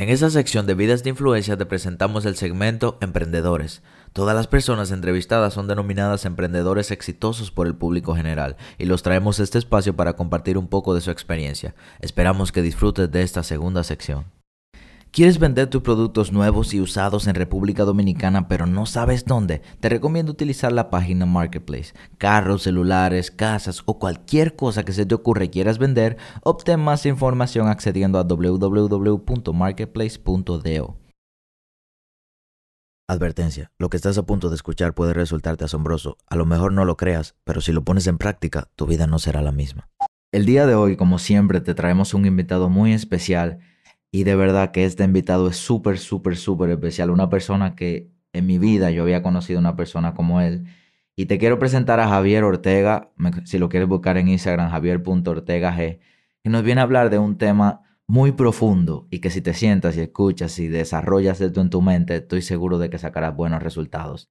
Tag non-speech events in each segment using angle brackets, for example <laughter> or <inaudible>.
En esta sección de Vidas de Influencia te presentamos el segmento Emprendedores. Todas las personas entrevistadas son denominadas emprendedores exitosos por el público general y los traemos a este espacio para compartir un poco de su experiencia. Esperamos que disfrutes de esta segunda sección. ¿Quieres vender tus productos nuevos y usados en República Dominicana pero no sabes dónde? Te recomiendo utilizar la página Marketplace. Carros, celulares, casas o cualquier cosa que se te ocurra y quieras vender, obtén más información accediendo a www.marketplace.do. Advertencia, lo que estás a punto de escuchar puede resultarte asombroso. A lo mejor no lo creas, pero si lo pones en práctica, tu vida no será la misma. El día de hoy, como siempre, te traemos un invitado muy especial y de verdad que este invitado es súper, súper, súper especial. Una persona que en mi vida yo había conocido una persona como él. Y te quiero presentar a Javier Ortega, si lo quieres buscar en Instagram, javier.ortegag, que nos viene a hablar de un tema muy profundo y que si te sientas y escuchas y desarrollas esto en tu mente, estoy seguro de que sacarás buenos resultados.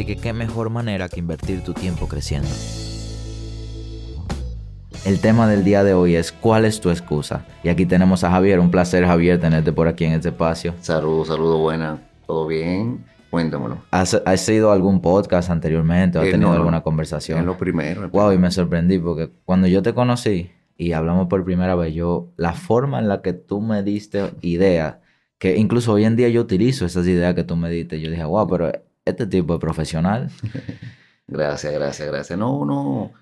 Así que qué mejor manera que invertir tu tiempo creciendo. El tema del día de hoy es ¿cuál es tu excusa? Y aquí tenemos a Javier. Un placer, Javier, tenerte por aquí en este espacio. Saludos, saludos, buena. ¿Todo bien? Cuéntamelo. ¿Has, ¿Has ido a algún podcast anteriormente o has eh, tenido alguna conversación? Es lo primero. Wow, y me sorprendí porque cuando yo te conocí y hablamos por primera vez, yo, la forma en la que tú me diste ideas, que incluso hoy en día yo utilizo esas ideas que tú me diste, yo dije, wow, pero este tipo de profesional. <laughs> gracias, gracias, gracias. No, uno,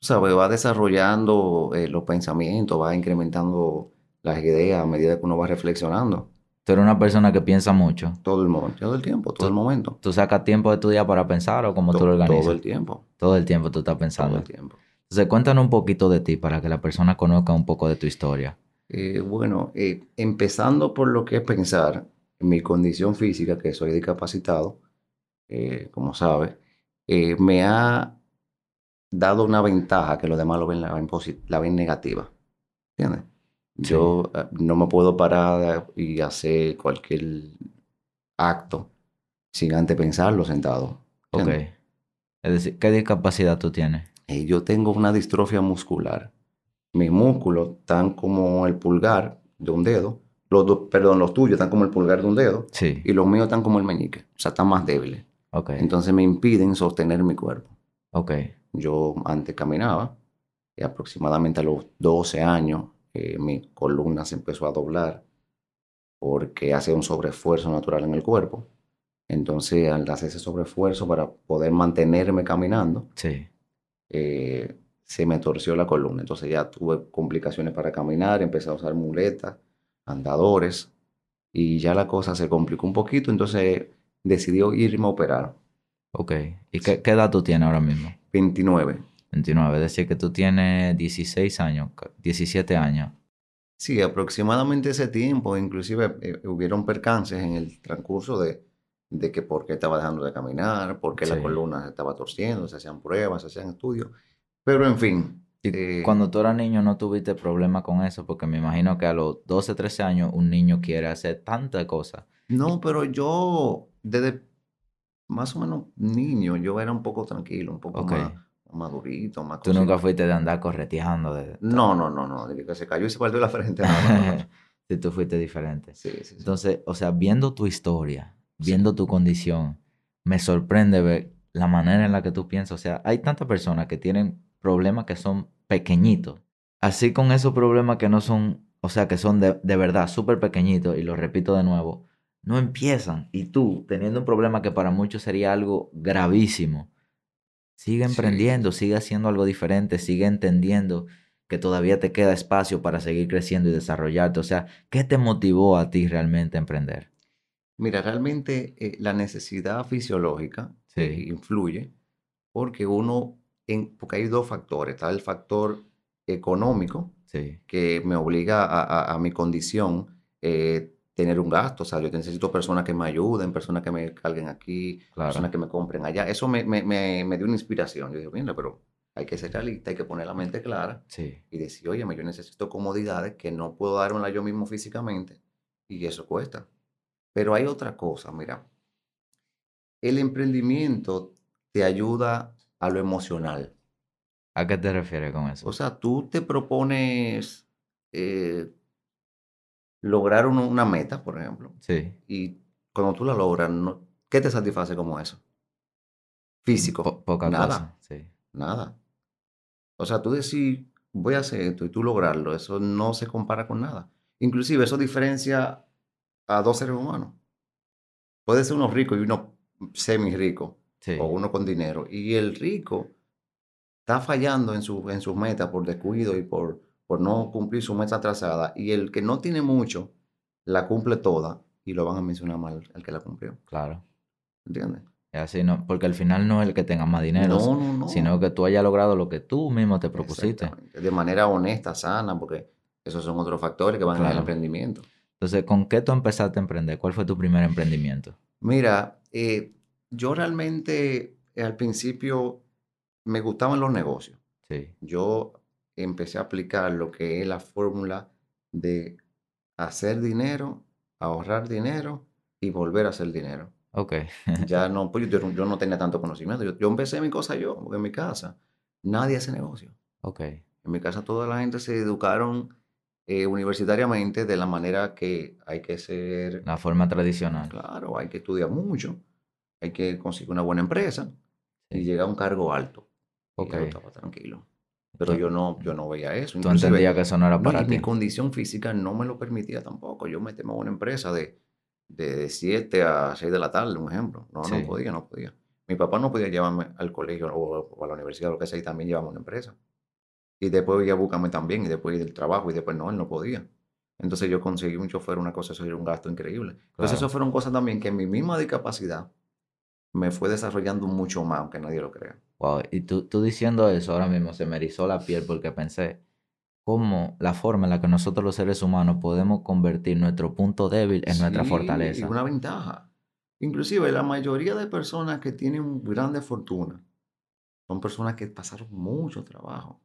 sabes, va desarrollando eh, los pensamientos, va incrementando las ideas a medida que uno va reflexionando. Tú eres una persona que piensa mucho. Todo el momento, todo el tiempo, todo el momento. ¿Tú sacas tiempo de tu día para pensar o cómo tú lo organizas? Todo el tiempo. Todo el tiempo tú estás pensando. Todo el tiempo. Entonces, cuéntanos un poquito de ti para que la persona conozca un poco de tu historia. Eh, bueno, eh, empezando por lo que es pensar, en mi condición física, que soy discapacitado, eh, como sabes, eh, me ha dado una ventaja que los demás lo ven, la ven, la ven negativa. ¿Entiendes? Yo eh, no me puedo parar y hacer cualquier acto sin antes pensarlo sentado. Ok. Es decir, ¿qué discapacidad tú tienes? yo tengo una distrofia muscular. Mis músculos están como el pulgar de un dedo. Los, perdón, los tuyos están como el pulgar de un dedo. Sí. Y los míos están como el meñique. O sea, están más débiles. Entonces me impiden sostener mi cuerpo. Okay. Yo antes caminaba y aproximadamente a los 12 años eh, mi columna se empezó a doblar porque hace un sobreesfuerzo natural en el cuerpo. Entonces, al hacer ese sobreesfuerzo para poder mantenerme caminando, sí. Eh, se me torció la columna. Entonces ya tuve complicaciones para caminar, empecé a usar muletas, andadores, y ya la cosa se complicó un poquito. Entonces decidió irme a operar. Ok. ¿Y qué, edad tú tienes ahora mismo? 29. 29, es decir, que tú tienes 16 años, 17 años. Sí, aproximadamente ese tiempo, inclusive eh, hubieron percances en el transcurso de, de que por qué estaba dejando de caminar, por qué la columna se estaba torciendo, se hacían pruebas, se hacían estudios, pero en fin. Eh, cuando tú eras niño no tuviste problema con eso, porque me imagino que a los 12, 13 años un niño quiere hacer tantas cosas. No, pero yo desde más o menos niño, yo era un poco tranquilo, un poco más madurito, más ¿Tú nunca fuiste de andar correteando? De... No, no, no, no, de que se cayó y se partió la frente. si <laughs> tú fuiste diferente. Sí, sí, Entonces, o sea, viendo tu historia, viendo tu condición, me sorprende ver la manera en la que tú piensas. O sea, hay tantas personas que tienen problemas que son pequeñitos. Así con esos problemas que no son, o sea, que son de, de verdad súper pequeñitos, y lo repito de nuevo, no empiezan. Y tú, teniendo un problema que para muchos sería algo gravísimo, sigue emprendiendo, sigue haciendo algo diferente, sigue entendiendo que todavía te queda espacio para seguir creciendo y desarrollarte. O sea, ¿qué te motivó a ti realmente a emprender? Mira, realmente eh, la necesidad fisiológica eh, influye porque uno, en, porque hay dos factores. Está el factor económico Sí. que me obliga a, a- a mi condición eh, tener un gasto. O sea, yo necesito personas que me ayuden, personas que me carguen aquí, Claro. personas que me compren allá. Eso me, me, me, me dio una inspiración. Yo dije, mira, pero hay que ser realista, hay que poner la mente clara Sí. y decir, oye, yo necesito comodidades que no puedo dármela yo mismo físicamente y eso cuesta. Pero hay otra cosa, mira. El emprendimiento te ayuda a lo emocional. ¿A qué te refieres con eso? O sea, tú te propones eh, lograr un- una meta, por ejemplo, Sí. y cuando tú la logras, no- ¿qué te satisface como eso? Físico. Po- poca nada. cosa. Sí. Nada. O sea, tú decir, voy a hacer esto y tú lograrlo, eso no se compara con nada. Inclusive eso diferencia a dos seres humanos. Puede ser uno rico y uno semi rico, Sí. o uno con dinero. Y el rico está fallando en, su, en sus metas por descuido y por, por no cumplir su meta trazada. Y el que no tiene mucho, la cumple toda y lo van a mencionar mal el que la cumplió. Claro. ¿Entiendes? Es así, ¿no? Porque al final no es el que tenga más dinero, No, no, no. sino que tú hayas logrado lo que tú mismo te propusiste. De manera honesta, sana, porque esos son otros factores que van en el Claro. emprendimiento. Entonces, ¿con qué tú empezaste a emprender? ¿Cuál fue tu primer emprendimiento? Mira, eh, yo realmente eh, al principio me gustaban los negocios. Sí. Yo empecé a aplicar lo que es la fórmula de hacer dinero, ahorrar dinero y volver a hacer dinero. Ok. Ya <laughs> no, pues yo, yo no tenía tanto conocimiento. Yo, yo empecé mi cosa yo, porque en mi casa nadie hace negocio. Ok. En mi casa toda la gente se educaron eh, universitariamente de la manera que hay que ser, La forma tradicional. claro, hay que estudiar mucho, hay que conseguir una buena empresa y llegar a un cargo alto. Y Ok. yo estaba tranquilo. Pero yo no, yo no veía eso. Tú entendías que eso no era para ti. mi condición física no me lo permitía tampoco. Yo meterme a una empresa de, de 7 a 6 de la tarde, un ejemplo. No, Sí. no podía, no podía. Mi papá no podía llevarme al colegio o, o a la universidad, lo que sea, y también llevaba una empresa. Y después iba a buscarme también, y después del trabajo, y después no, él no podía. Entonces yo conseguí un chofer, una cosa, eso era un gasto increíble. Entonces Claro. eso fueron cosas también que mi misma discapacidad me fue desarrollando mucho más, aunque nadie lo crea. Wow. Y tú, tú diciendo eso, ahora mismo se me erizó la piel porque pensé cómo la forma en la que nosotros los seres humanos podemos convertir nuestro punto débil en nuestra fortaleza. Y una ventaja. Inclusive la mayoría de personas que tienen grande fortuna son personas que pasaron mucho trabajo.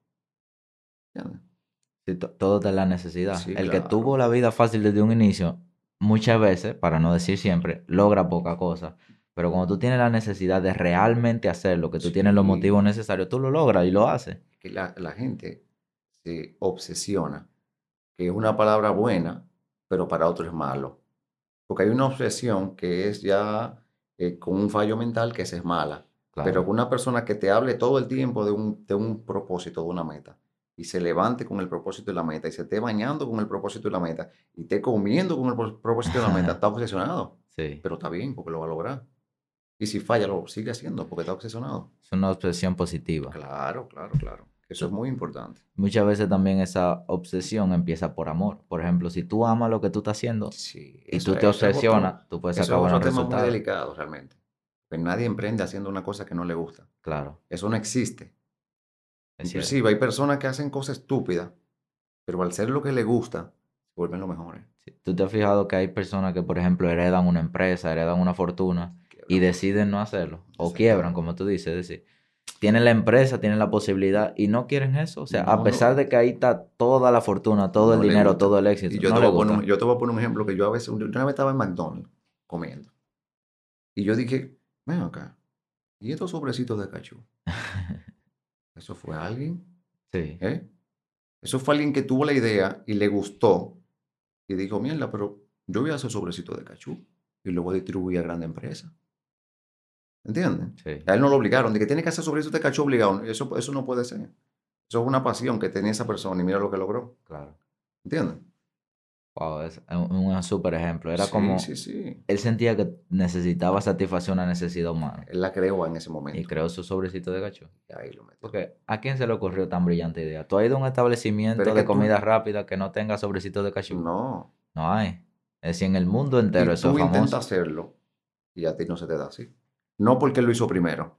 ¿Entiendes? Sí, to- todo de la necesidad. Sí, El que tuvo la vida fácil desde un inicio, muchas veces, para no decir siempre, logra poca cosa. Pero cuando tú tienes la necesidad de realmente hacerlo, que tú tienes los motivos necesarios, tú lo logras y lo haces. Que la, la gente se obsesiona, que es una palabra buena, pero para otros es malo. Porque hay una obsesión que es ya eh, con un fallo mental que esa es mala. Claro. Pero una persona que te hable todo el tiempo de un, de un propósito, de una meta, y se levante con el propósito y la meta, y se esté bañando con el propósito y la meta, y esté comiendo con el pro- propósito y la meta, <laughs> está obsesionado. Sí. Pero está bien, porque lo va a lograr. Y si falla, lo sigue haciendo, porque está obsesionado. Es una obsesión positiva. Claro, claro, claro. Eso es muy importante. Muchas veces también esa obsesión empieza por amor. Por ejemplo, si tú amas lo que tú estás haciendo Sí, y tú te es obsesionas, tú puedes Eso sacar es buenos otro tema muy resultados. delicado, realmente. Que nadie emprende haciendo una cosa que no le gusta. Claro. Eso no existe. es cierto. Inclusive hay personas que hacen cosas estúpidas, pero al ser lo que les gusta, vuelven los mejores. Sí. Tú te has fijado que hay personas que, por ejemplo, heredan una empresa, heredan una fortuna y deciden no hacerlo. O quiebran, como tú dices. Es decir, tienen la empresa, tienen la posibilidad y no quieren eso. O sea, No, a no. pesar de que ahí está toda la fortuna, todo el No dinero, todo el éxito. Y yo, no te voy a poner, un- yo te voy a poner un ejemplo que yo a veces, yo una vez estaba en McDonald's comiendo. Y yo dije, ven acá, ¿y estos sobrecitos de cachú? <laughs> ¿Eso fue alguien? Sí, ¿Eh? Eso fue alguien que tuvo la idea y le gustó y dijo, mierda, pero yo voy a hacer sobrecito de cachú y a distribuir a grande empresa. ¿Entiendes? sí. A él no lo obligaron, de que tiene que hacer sobrecito de cachú obligado. Eso, eso no puede ser. Eso es una pasión que tenía esa persona y mira lo que logró. Claro. ¿Entiendes? Wow, es un, un súper ejemplo. Era Sí, como, Sí, sí. él sentía que necesitaba satisfacer una necesidad humana. Él la creó en ese Y momento. creó su sobrecito de gacho. Y ahí lo metió. Porque, ¿a quién se le ocurrió tan brillante idea? ¿Tú has ido a un establecimiento es de que tú- comida rápida que no tenga sobrecito de cachú? No. No hay. Es decir, en el mundo entero y eso tú es famoso. intentas hacerlo y a ti no se te da así. No porque él lo hizo primero,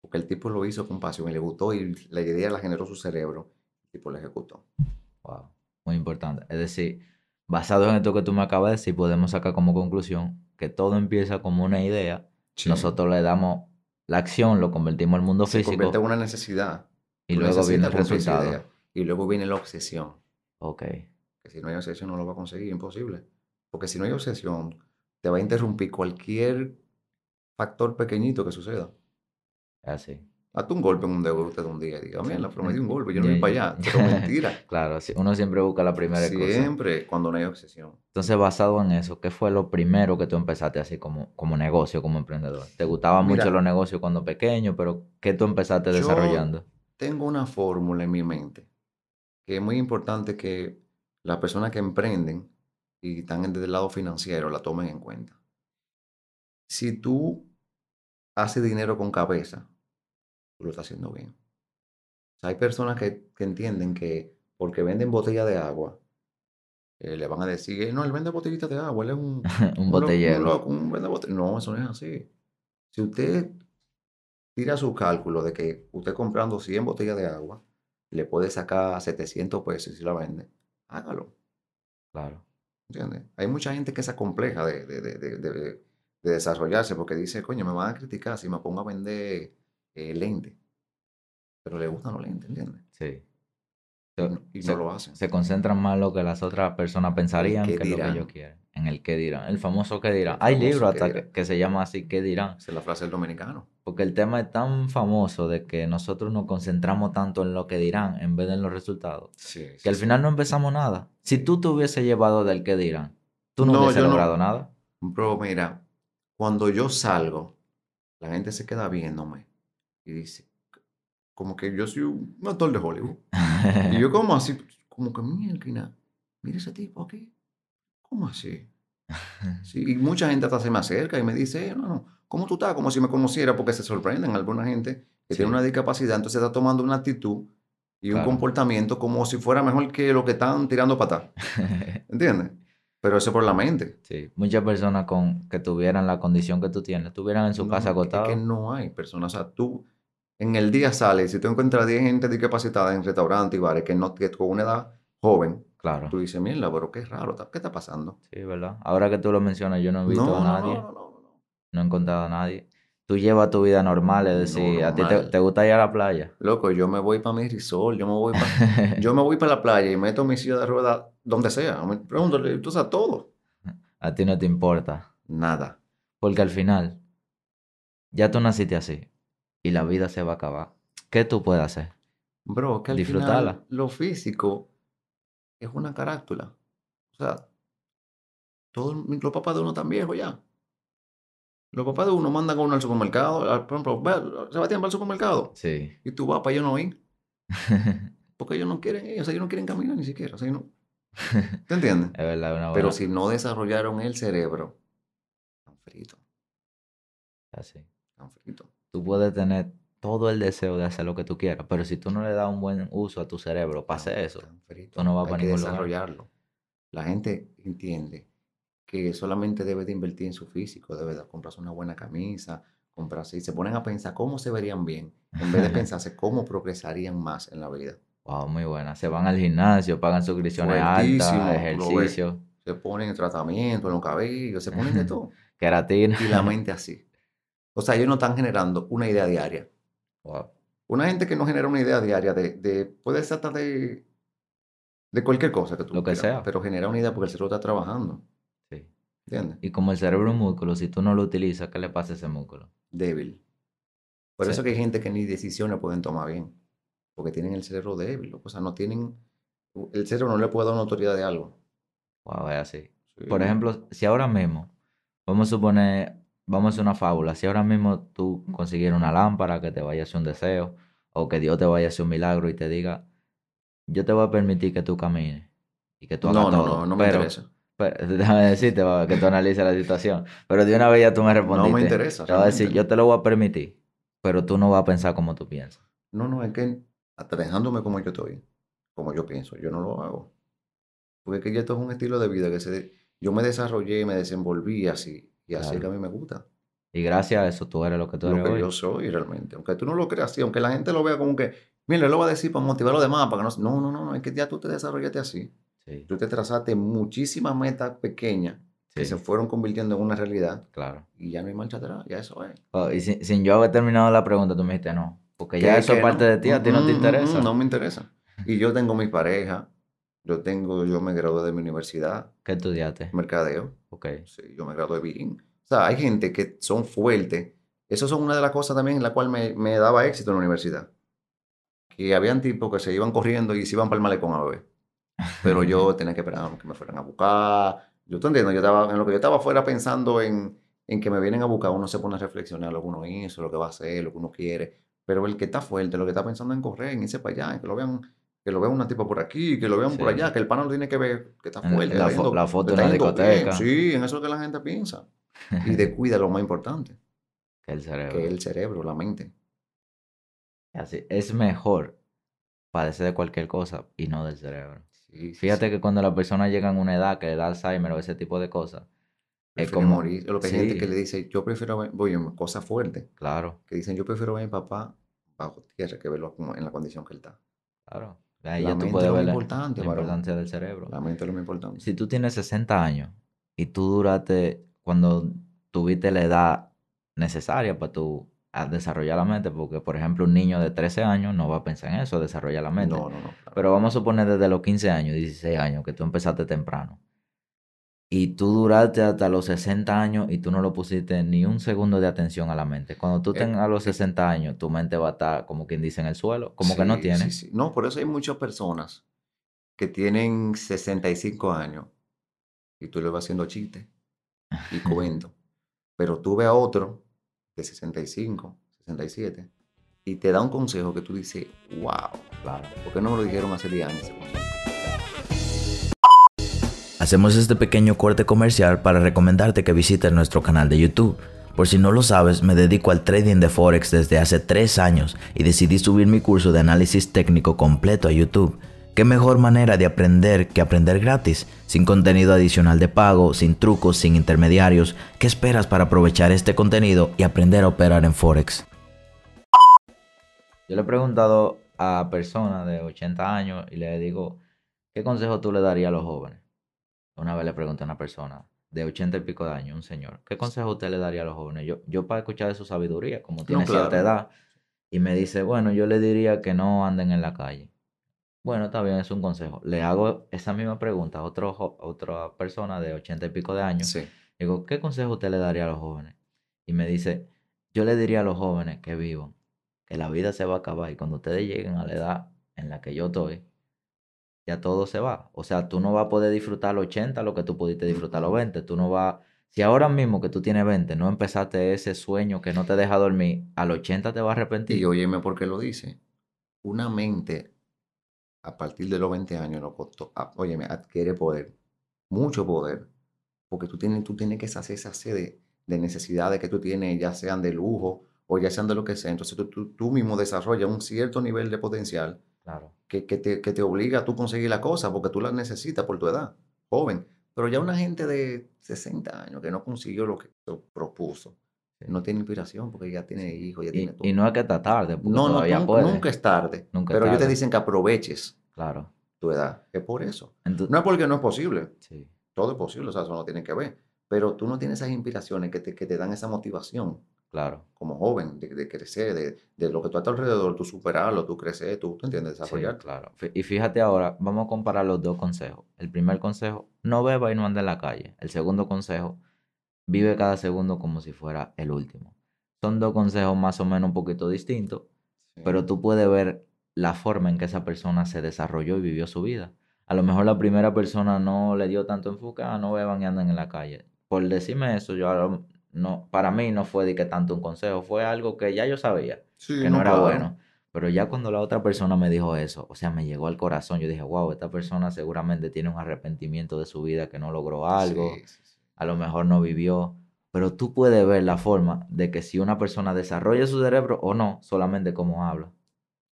porque el tipo lo hizo con pasión y le gustó y la idea la generó su cerebro. y tipo lo ejecutó. Wow, muy importante. Es decir, basado en esto que tú me acabas de decir, podemos sacar como conclusión que todo empieza como una idea, nosotros le damos la acción, lo convertimos al mundo Se físico convierte en una necesidad. y luego viene el resultado. idea. Y luego viene la obsesión. Ok, Que si no hay obsesión no lo va a conseguir, imposible. Porque si no hay obsesión, te va a interrumpir cualquier factor pequeñito que suceda. así. Hazte un golpe en un dedo usted un día y diga, mira, la prometí un golpe, yo no voy para allá. Pero mentira. <laughs> Claro, sí, uno siempre busca la primera cosa. Siempre cuando no hay obsesión. Entonces, basado en eso, ¿qué fue lo primero que tú empezaste así como, como negocio, como emprendedor? ¿Te gustaban Mira. mucho los negocios cuando pequeño, pero qué tú empezaste Yo- desarrollando? Tengo una fórmula en mi mente que es muy importante que las personas que emprenden y están desde el lado financiero la tomen en cuenta. Si tú haces dinero con cabeza, tú lo estás haciendo bien. O sea, hay personas que, que entienden que porque venden botella de agua, eh, le van a decir, "Eh, no, él vende botellitas de agua, él es un, <laughs> Un botellero. loco, un vende bote-". No, eso no es así. Si usted tira su cálculo de que usted comprando 100 botellas de agua, le puede sacar 700 pesos si la vende, hágalo. Claro. ¿Entiendes? Hay mucha gente que se compleja de, de, de, de- de- de desarrollarse porque dice, coño, me van a criticar si me pongo a vender eh, lentes. Pero le gustan los lentes, ¿entiendes? Sí. Y Se, no, lo hacen. se concentran más en lo que las otras personas pensarían qué que en lo que dirán. ellos quieren. En el qué dirán. El famoso qué dirán. Hay libros qué hasta dirán. que, que se llama así qué dirán. Esa es la frase del dominicano. Porque el tema es tan famoso de que nosotros nos concentramos tanto en lo que dirán en vez de en los resultados. Sí, Que al final no empezamos nada. Si tú te hubieses llevado del que dirán, tú no, No, hubieses yo no. logrado nada. Bro, mira, cuando yo salgo, la gente se queda viéndome y dice, como que yo soy un actor de Hollywood. Y yo <laughs> como así, como que mira, mira ese tipo aquí. ¿Cómo así? Sí, y mucha gente hasta se me acerca y me dice, "Eh, no, no, ¿cómo tú estás? Como si me conociera, porque se sorprenden alguna gente que Sí. tiene una discapacidad, entonces está tomando una actitud y un Claro. comportamiento como si fuera mejor que lo que están tirando para atrás. <laughs> ¿Entiendes? Pero eso por la mente. Sí, muchas personas con que tuvieran la condición que tú tienes, estuvieran en su No, casa acotados. Es que no hay personas. O sea, tú en el día sales, si tú encuentras 10 gente discapacitada en restaurantes y bares que no que con una edad joven, Claro. tú dices, mierda, pero qué raro, ¿qué está pasando? Sí, ¿verdad? Ahora que tú lo mencionas, yo no he visto No, a nadie, no, no, no, no. no he encontrado a nadie. Tú llevas tu vida normal, es decir, a ti te, te gusta ir a la playa. Loco, yo me voy para mi resort, yo me voy para <laughs> yo me voy para la playa y meto mi silla de ruedas donde sea. Me- Pregúntale, tú sabes todo. A ti no te importa. Nada. Porque al final, ya tú naciste así y la vida se va a acabar. ¿Qué tú puedes hacer? Bro, que al Disfrutarla. final lo físico es una carátula. O sea, todos los papás de uno están viejos ya. Los papás de uno mandan a uno al supermercado. al- Por ejemplo, Sebastián va al supermercado. Sí. Y tú vas para ellos no ir. <laughs> Porque ellos no quieren ir. O sea, ellos no quieren caminar ni siquiera. O sea, no- ¿Te entiendes? <laughs> Es verdad, una Pero buena- si no desarrollaron el cerebro, están fritos. Así. Están fritos. Tú puedes tener todo el deseo de hacer lo que tú quieras, pero si tú no le das un buen uso a tu cerebro para hacer eso, Están fritos. tú no vas Hay para que ningún lugar. desarrollarlo. La gente entiende que solamente debe de invertir en su físico, debe de comprarse una buena camisa, comprarse y se ponen a pensar cómo se verían bien, en vez de <laughs> pensarse cómo progresarían más en la vida. Wow, muy buena. Se van al gimnasio, pagan suscripciones Fuertísimo, altas, ejercicio, Se ponen en tratamiento, en los cabellos, se ponen de todo. <laughs> queratina. Y la <laughs> mente así. O sea, ellos no están generando una idea diaria. Wow. Una gente que no genera una idea diaria de, de puede ser hasta de, de cualquier cosa que tú Lo que sea. pero genera una idea porque el cerebro está trabajando. ¿Entiendes? Y como el cerebro es un músculo, si tú no lo utilizas, ¿qué le pasa a ese músculo? débil. Por Sí. eso que hay gente que ni decisiones pueden tomar bien, porque tienen el cerebro débil, o sea, no tienen, el cerebro no le puede dar una autoridad de algo. Wow, es así. Sí. Por ejemplo, si ahora mismo, vamos a suponer, vamos a hacer una fábula, si ahora mismo tú consiguieras una lámpara que te vaya a hacer un deseo, o que Dios te vaya a hacer un milagro y te diga, yo te voy a permitir que tú camines y que tú hagas no, no, no, no me pero, interesa. Pero- <laughs> déjame decirte va, que tú analices la situación, pero de una vez ya tú me respondiste. No me interesa. Te voy a decir, yo te lo voy a permitir, pero tú no vas a pensar como tú piensas. No, no, es que dejándome como yo estoy, como yo pienso, yo no lo hago. Porque es que ya esto es un estilo de vida que se, yo me desarrollé, me desenvolví así, y así Claro. que a mí me gusta. Y gracias a eso tú eres lo que tú Lo eres que hoy. yo soy realmente. Aunque tú no lo creas así, aunque la gente lo vea como que, Mira, lo va a decir para motivar a los demás, para que no... No, no, no, no, es que ya tú te desarrollaste así. Sí, Tú te trazaste muchísimas metas pequeñas que se fueron convirtiendo en una realidad claro. y ya no hay marcha atrás, ya eso es. Oh, y sin, sin yo haber terminado la pregunta, tú me dijiste no. Porque ya eso es parte no. de ti, a ti no te Mm, mm, interesa. mm, No me interesa. Y yo tengo mi pareja, yo tengo, yo me gradué de mi universidad, ¿Qué estudiaste? mercadeo, Ok. sí, yo me gradué bien. O sea, hay gente que son fuertes. Eso son una de las cosas también en la cual me, me daba éxito en la universidad. Que habían tipos que se iban corriendo y se iban para el malecón a beber. Pero yo <laughs> tenía que esperar que me fueran a buscar. Yo te entiendo, yo estaba, en lo que yo estaba fuera pensando en, en que me vienen a buscar, uno se pone a reflexionar lo que uno hizo, lo que va a hacer, lo que uno quiere. Pero el que está fuerte, lo que está pensando en correr, en irse para allá, en que lo vean, que lo vean una tipa por aquí, que lo vean por allá, que el pana lo tiene que ver, que está fuerte. la yendo- la foto en la bien. discoteca. Sí, en eso es que la gente piensa. Y descuida <laughs> lo más importante, que el cerebro. que el cerebro, la mente. Así, es mejor padecer de cualquier cosa y no del cerebro. Sí, Fíjate sí. que cuando la persona llega a una edad que le da Alzheimer o ese tipo de cosas, es como... morir. Lo que hay gente que le dice, yo prefiero ver, oye, cosas fuertes, Claro, que dicen, yo prefiero ver a mi papá bajo tierra que verlo como en la condición que él está. claro. Ahí La ya tú mente puedes es ver la, importante, la importancia del cerebro. La mente es lo más importante. Si tú tienes 60 años y tú duraste cuando tuviste la edad necesaria para tú a desarrollar la mente, porque por ejemplo un niño de 13 años no va a pensar en eso, desarrollar la mente. No, no, no. claro. Pero vamos a suponer desde los 15 años, 16 años, que tú empezaste temprano. Y tú duraste hasta los 60 años y tú no lo pusiste ni un segundo de atención a la mente. Cuando tú Eh, tengas los eh. 60 años, tu mente va a estar, como quien dice, en el suelo, como que no tiene. sí, sí. No, por eso hay muchas personas que tienen 65 años y tú le vas haciendo chistes y <laughs> cuentos. Pero tú ves a otro de 65, 67 y te da un consejo que tú dices, wow, Claro. ¿por qué no me lo dijeron hace 10 años? Hacemos este pequeño corte comercial para recomendarte que visites nuestro canal de YouTube. Por si no lo sabes, me dedico al trading de Forex desde hace 3 años y decidí subir mi curso de análisis técnico completo a YouTube. ¿Qué mejor manera de aprender que aprender gratis? Sin contenido adicional de pago, sin trucos, sin intermediarios. ¿Qué esperas para aprovechar este contenido y aprender a operar en Forex? Yo le he preguntado a personas de 80 años y le digo, ¿qué consejo tú le darías a los jóvenes? Una vez le pregunté a una persona de 80 y pico de años, un señor, ¿qué consejo usted le daría a los jóvenes? Yo, yo para escuchar de su sabiduría, como tiene cierta claro. edad, y me dice, bueno, yo le diría que no anden en la calle. Bueno, está bien, es un consejo. Le hago esa misma pregunta a otro, a otra persona de 80 y pico de años. Sí. Digo, ¿qué consejo usted le daría a los jóvenes? Y me dice, yo le diría a los jóvenes que vivan, que la vida se va a acabar y cuando ustedes lleguen a la edad en la que yo estoy, ya todo se va. O sea, tú no vas a poder disfrutar los 80 lo que tú pudiste disfrutar los 20. Tú no vas... Si ahora mismo que tú tienes 20 no empezaste ese sueño que no te deja dormir, al 80 te vas a arrepentir. Y óyeme por qué lo dice. Una mente a partir de los 20 años, no costó, a- óyeme, adquiere poder, mucho poder, porque tú tienes, tú tienes que saciar esa sed de, de necesidades que tú tienes, ya sean de lujo o ya sean de lo que sea. Entonces tú, tú, tú mismo desarrollas un cierto nivel de potencial Claro. que, que te, que te obliga a tú conseguir la cosa porque tú la necesitas por tu edad, joven. Pero ya una gente de 60 años que no consiguió lo que propuso. No tiene inspiración porque ya tiene hijos, ya Y, tiene todo. y no es que está tarde, No, no, todavía nun- puede. nunca es tarde. Nunca pero ellos te dicen que aproveches Claro. tu edad. Es por eso. Entonces, No es porque no es posible. sí. Todo es posible, o sea, eso no tiene que ver. Pero tú no tienes esas inspiraciones que te, que te dan esa motivación Claro. como joven de, de crecer, de, de lo que tú a tu alrededor, tú superarlo, tú crecer, tú, tú entiendes, Sí, desarrollarte. claro. Y fíjate ahora, vamos a comparar los dos consejos. El primer consejo, no beba y no ande en la calle. El segundo consejo, vive cada segundo como si fuera el último. Son dos consejos más o menos un poquito distintos, Sí. pero tú puedes ver la forma en que esa persona se desarrolló y vivió su vida. A lo mejor la primera persona no le dio tanto enfoque, ah, no beban y anden en la calle. Por decirme eso, yo no, para mí no fue de que tanto un consejo, fue algo que ya yo sabía Sí, que no era claro. bueno. Pero ya cuando la otra persona me dijo eso, o sea, me llegó al corazón, yo dije, wow, esta persona seguramente tiene un arrepentimiento de su vida, que no logró algo, sí, sí. A lo mejor no vivió. Pero tú puedes ver la forma de que si una persona desarrolla su cerebro o no, solamente cómo habla.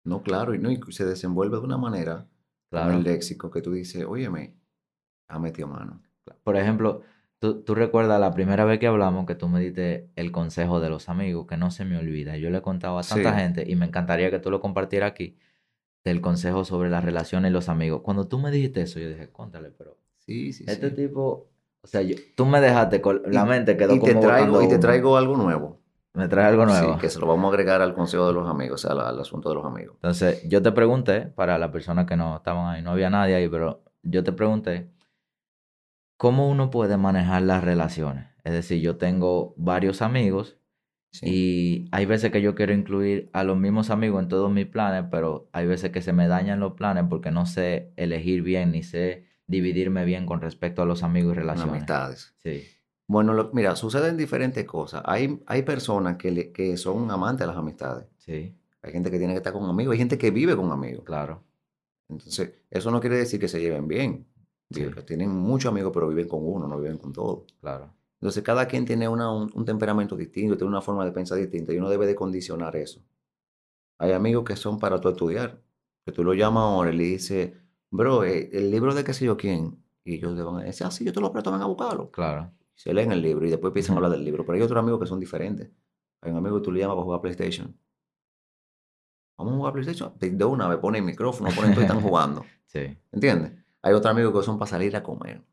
No, claro, y, no, y se desenvuelve de una manera con Claro. el léxico que tú dices, óyeme, ha metido mano. Por ejemplo, tú, tú recuerdas la primera vez que hablamos que tú me diste el consejo de los amigos, que no se me olvida. Yo le he contado a tanta Sí. gente y me encantaría que tú lo compartieras aquí. del consejo sobre las relaciones y los amigos. Cuando tú me dijiste eso, yo dije, cuéntale, pero Sí, sí, este sí. tipo, o sea, yo- tú me dejaste con la Y- mente quedó y te como traigo, botando y te traigo algo nuevo. Me traes algo nuevo. Sí, que se lo vamos a agregar al consejo de los amigos, o sea, al, al asunto de los amigos. Entonces, yo te pregunté, para las personas que no estaban ahí, no había nadie ahí, pero yo te pregunté, ¿cómo uno puede manejar las relaciones? Es decir, yo tengo varios amigos Sí. y hay veces que yo quiero incluir a los mismos amigos en todos mis planes, pero hay veces que se me dañan los planes porque no sé elegir bien ni sé dividirme bien con respecto a los amigos y relaciones. amistades. Sí, Bueno, lo- mira, suceden diferentes cosas. Hay, hay personas que, le- que son amantes de las amistades. sí, Hay gente que tiene que estar con amigos, hay gente que vive con amigos. claro, Entonces, eso no quiere decir que se lleven bien. Sí. Tienen muchos amigos, pero viven con uno, no viven con todos. claro, Entonces, cada quien tiene una- un, un temperamento distinto, tiene una forma de pensar distinta y uno debe de condicionar eso. Hay amigos que son para tú estudiar, que tú lo llamas ahora y le dices, bro, eh, el libro de qué sé yo quién, y ellos te van a decir, ah, sí, yo te lo presto, ven a buscarlo. claro, Se leen el libro y después empiezan a hablar del libro. Pero hay otros amigos que son diferentes. Hay un amigo que tú le llamas para jugar PlayStation. Vamos a jugar PlayStation. De una vez pone el micrófono, pone todo y están <laughs> jugando. sí. ¿Entiendes? Hay otros amigos que son para salir a comer.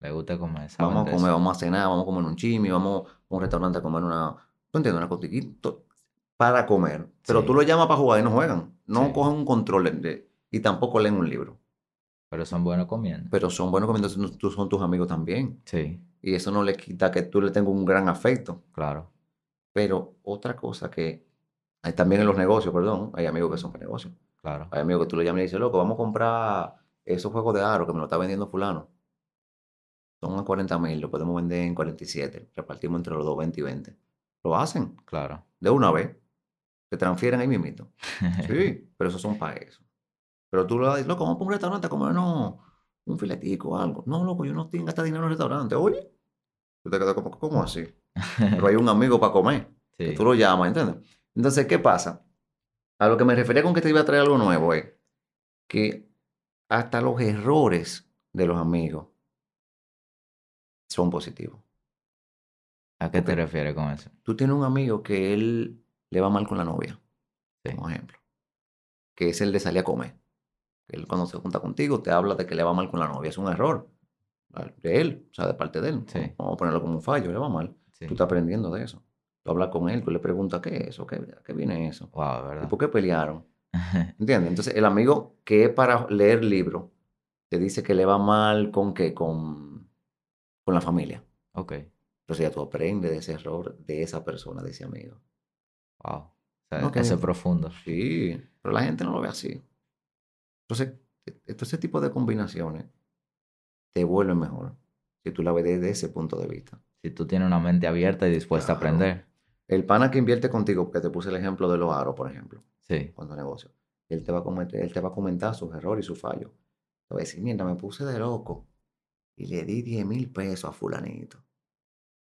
Le gusta comer, Vamos a comer, eso. vamos a cenar, vamos a comer un chimi, vamos a un restaurante a comer una. ¿Tú entiendes? Una cotiquita. Para comer. Pero Sí. tú lo llamas para jugar y no juegan. No Sí. cogen un control de- y tampoco leen un libro. Pero son buenos comiendo. Pero son buenos comiendo, tú son tus amigos también. Sí, Y eso no le quita que tú le tengas un gran afecto. claro, Pero otra cosa que hay también en los negocios, perdón, hay amigos que son para negocios. claro. Hay amigos que tú le llamas y le dices, loco, vamos a comprar esos juegos de aro que me lo está vendiendo fulano. Son a 40 mil, lo podemos vender en 47. Repartimos entre los dos 20 y 20. Lo hacen Claro. de una vez. Se transfieren ahí mismito. <laughs> Sí, pero esos son para eso. Pero tú le dices, loco, vamos a un restaurante a comernos un filetico o algo. No, loco, yo no tengo hasta dinero en el restaurante. Oye, tú te quedas como, ¿cómo así? Pero hay un amigo para comer. <laughs> que tú lo llamas, ¿entiendes? Entonces, ¿qué pasa? A lo que me refería con que te iba a traer algo nuevo es que hasta los errores de los amigos son positivos. ¿A qué te refieres con eso? Tú tienes un amigo que él le va mal con la novia, Sí. ejemplo, que es el de salir a comer. Él cuando se junta contigo te habla de que le va mal con la novia. Es un error ¿vale? de él, o sea, de parte de él. Sí. Vamos a ponerlo como un fallo, le va mal. Sí. Tú estás aprendiendo de eso. Tú hablas con él, tú le preguntas qué es eso, qué, qué viene eso. Wow, ¿Y ¿verdad? por qué pelearon? <laughs> ¿Entiendes? Entonces, el amigo que es para leer libros te dice que le va mal con qué? Con, con la familia. ok, Entonces ya tú aprendes de ese error de esa persona, de ese amigo. wow. O sea, eso es profundo. Sí, pero la gente no lo ve así. Entonces, e- todo ese tipo de combinaciones te vuelven mejor si tú la ves desde ese punto de vista. Si tú tienes una mente abierta y dispuesta a aprender. El pana que invierte contigo, porque te puse el ejemplo de los aros, por ejemplo. Sí, cuando negocio. Él te va a comentar, él te va a comentar sus errores y sus fallos. Te va a decir, mira, me puse de loco y le di 10 mil pesos a fulanito.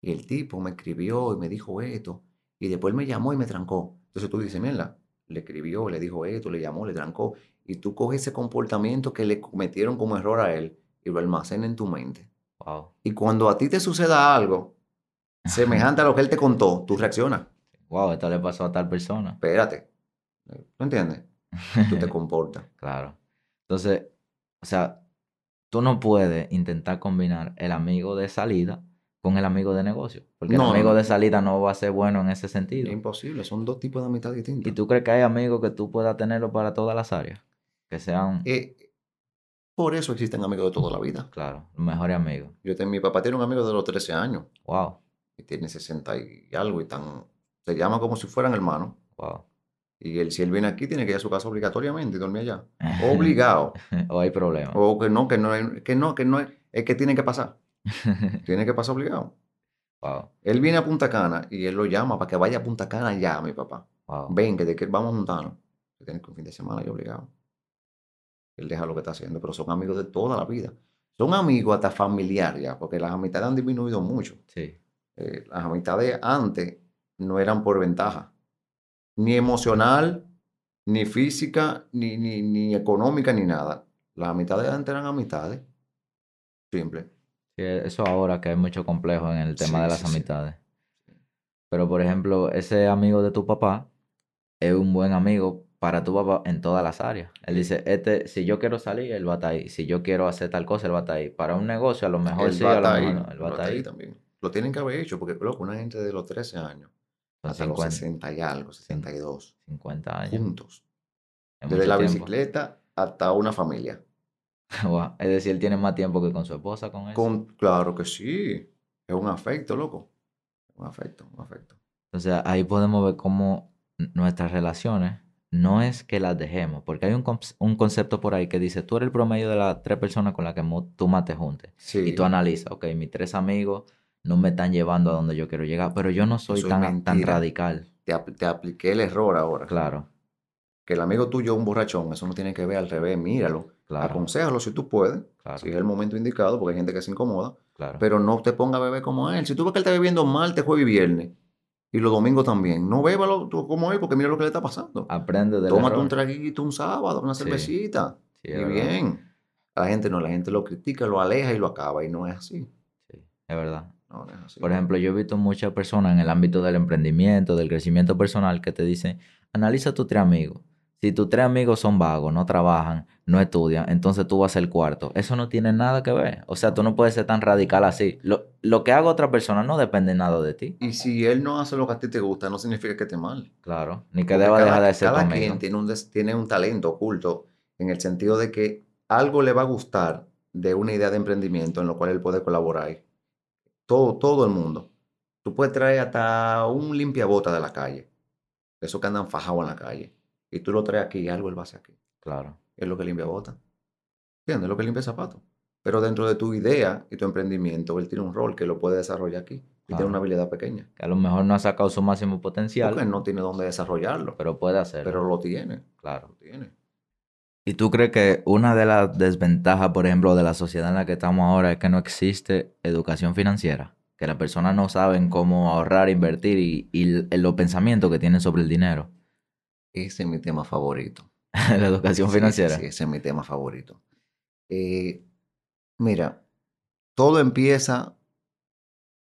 Y el tipo me escribió y me dijo esto. Y después me llamó y me trancó. Entonces tú dices, mira, le escribió, le dijo esto, le llamó, le trancó. Y tú coges ese comportamiento que le cometieron como error a él y lo almacenas en tu mente. wow. Y cuando a ti te suceda algo <laughs> semejante a lo que él te contó, tú reaccionas. Wow, esto le pasó a tal persona. Espérate. ¿Tú entiendes? Tú te comportas. <laughs> Claro. Entonces, o sea, tú no puedes intentar combinar el amigo de salida con el amigo de negocio. Porque No, el amigo de salida no va a ser bueno en ese sentido. Es imposible, son dos tipos de amistad distintas. ¿Y tú crees que hay amigos que tú puedas tenerlo para todas las áreas? Que sean, Eh, por eso existen amigos de toda la vida. claro, los mejores amigos. Yo mi papá tiene un amigo de los 13 años Wow, y tiene 60 y algo y tan, se llama como si fueran hermanos. wow. Y él, si él viene aquí, tiene que ir a su casa obligatoriamente y dormir allá. <laughs> Obligado. o hay problemas. o que no, que no, hay- que no, que no, es es que tiene que pasar. <laughs> Tiene que pasar obligado. wow, Él viene a Punta Cana y él lo llama para que vaya a Punta Cana ya, mi papá. wow. Ven, que de que vamos a juntarnos. Que tiene que un fin de semana y obligado. Él deja lo que está haciendo, pero son amigos de toda la vida. Son amigos hasta familiar ya, porque las amistades han disminuido mucho. Sí, Eh, las amistades antes no eran por ventaja, ni emocional, ni física, ni, ni, ni económica, ni nada. Las amistades de antes eran amistades. Simple. Sí, eso ahora que hay mucho complejo en el tema Sí, de las sí. amistades. Pero, por ejemplo, ese amigo de tu papá es un buen amigo para tu papá en todas las áreas. Él dice, este, si yo quiero salir, él va a estar ahí. Si yo quiero hacer tal cosa, él va a estar ahí. Para un negocio, a lo mejor Él sí, a lo mejor no. Él él va a estar ahí. también. Lo tienen que haber hecho, porque, loco, una gente de los 13 años Son hasta los 50, 60 y algo, 62, 50 años. juntos. es Desde la tiempo. bicicleta hasta una familia. <laughs> Es decir, él tiene más tiempo que con su esposa, con. Con, claro que sí. Es un afecto, loco. Un afecto, un afecto. Entonces ahí podemos ver cómo nuestras relaciones no es que las dejemos, porque hay un, un concepto por ahí que dice, tú eres el promedio de las tres personas con las que tú más te juntes. Sí. Y tú analizas, ok, mis tres amigos no me están llevando a donde yo quiero llegar, pero yo no soy Eso tan, tan radical. te, apl- te apliqué el error ahora. Claro, Que el amigo tuyo es un borrachón, eso no tiene que ver al revés, míralo. claro, Aconsejalo si tú puedes, claro, si es el momento indicado, porque hay gente que se incomoda, claro. pero no te ponga a beber como él. Si tú ves que él está bebiendo martes, jueves y viernes, y los domingos también, no bébalo tú como él, porque mira lo que le está pasando. Aprende del Tómate un traguito un sábado, una cervecita, Sí, y bien. A la gente no, la gente lo critica, lo aleja y lo acaba, y no es así. Sí, es verdad. No, no es así. Por ejemplo, yo he visto muchas personas en el ámbito del emprendimiento, del crecimiento personal, que te dicen, analiza tus tres amigos. Si tus tres amigos son vagos, no trabajan, no estudian, entonces tú vas a ser cuarto. Eso no tiene nada que ver. O sea, tú no puedes ser tan radical así. Lo, lo que haga otra persona no depende nada de ti. Y si él no hace lo que a ti te gusta, no significa que esté mal. Claro. Ni que Porque deba cada, dejar de ser cada quien tiene un, des- tiene un talento oculto en el sentido de que algo le va a gustar de una idea de emprendimiento en lo cual él puede colaborar. Todo, todo el mundo. Tú puedes traer hasta un limpiabota de la calle. Esos que andan fajados en la calle. Y tú lo traes aquí y algo él va a hacer aquí. Claro. Es lo que limpia bota. ¿Entiendes? Es lo que limpia zapatos. Pero dentro de tu idea y tu emprendimiento, él tiene un rol que lo puede desarrollar aquí. Y Claro. tiene una habilidad pequeña. Que a lo mejor no ha sacado su máximo potencial, Porque él no tiene dónde desarrollarlo. pero puede hacerlo. Pero lo tiene. claro. Lo tiene. ¿Y tú crees que una de las desventajas, por ejemplo, de la sociedad en la que estamos ahora es que no existe educación financiera? Que las personas no saben cómo ahorrar, invertir y, y los pensamientos que tienen sobre el dinero. Ese es mi tema favorito. <laughs> la educación sí, financiera. Sí, ese es mi tema favorito. Eh, mira, todo empieza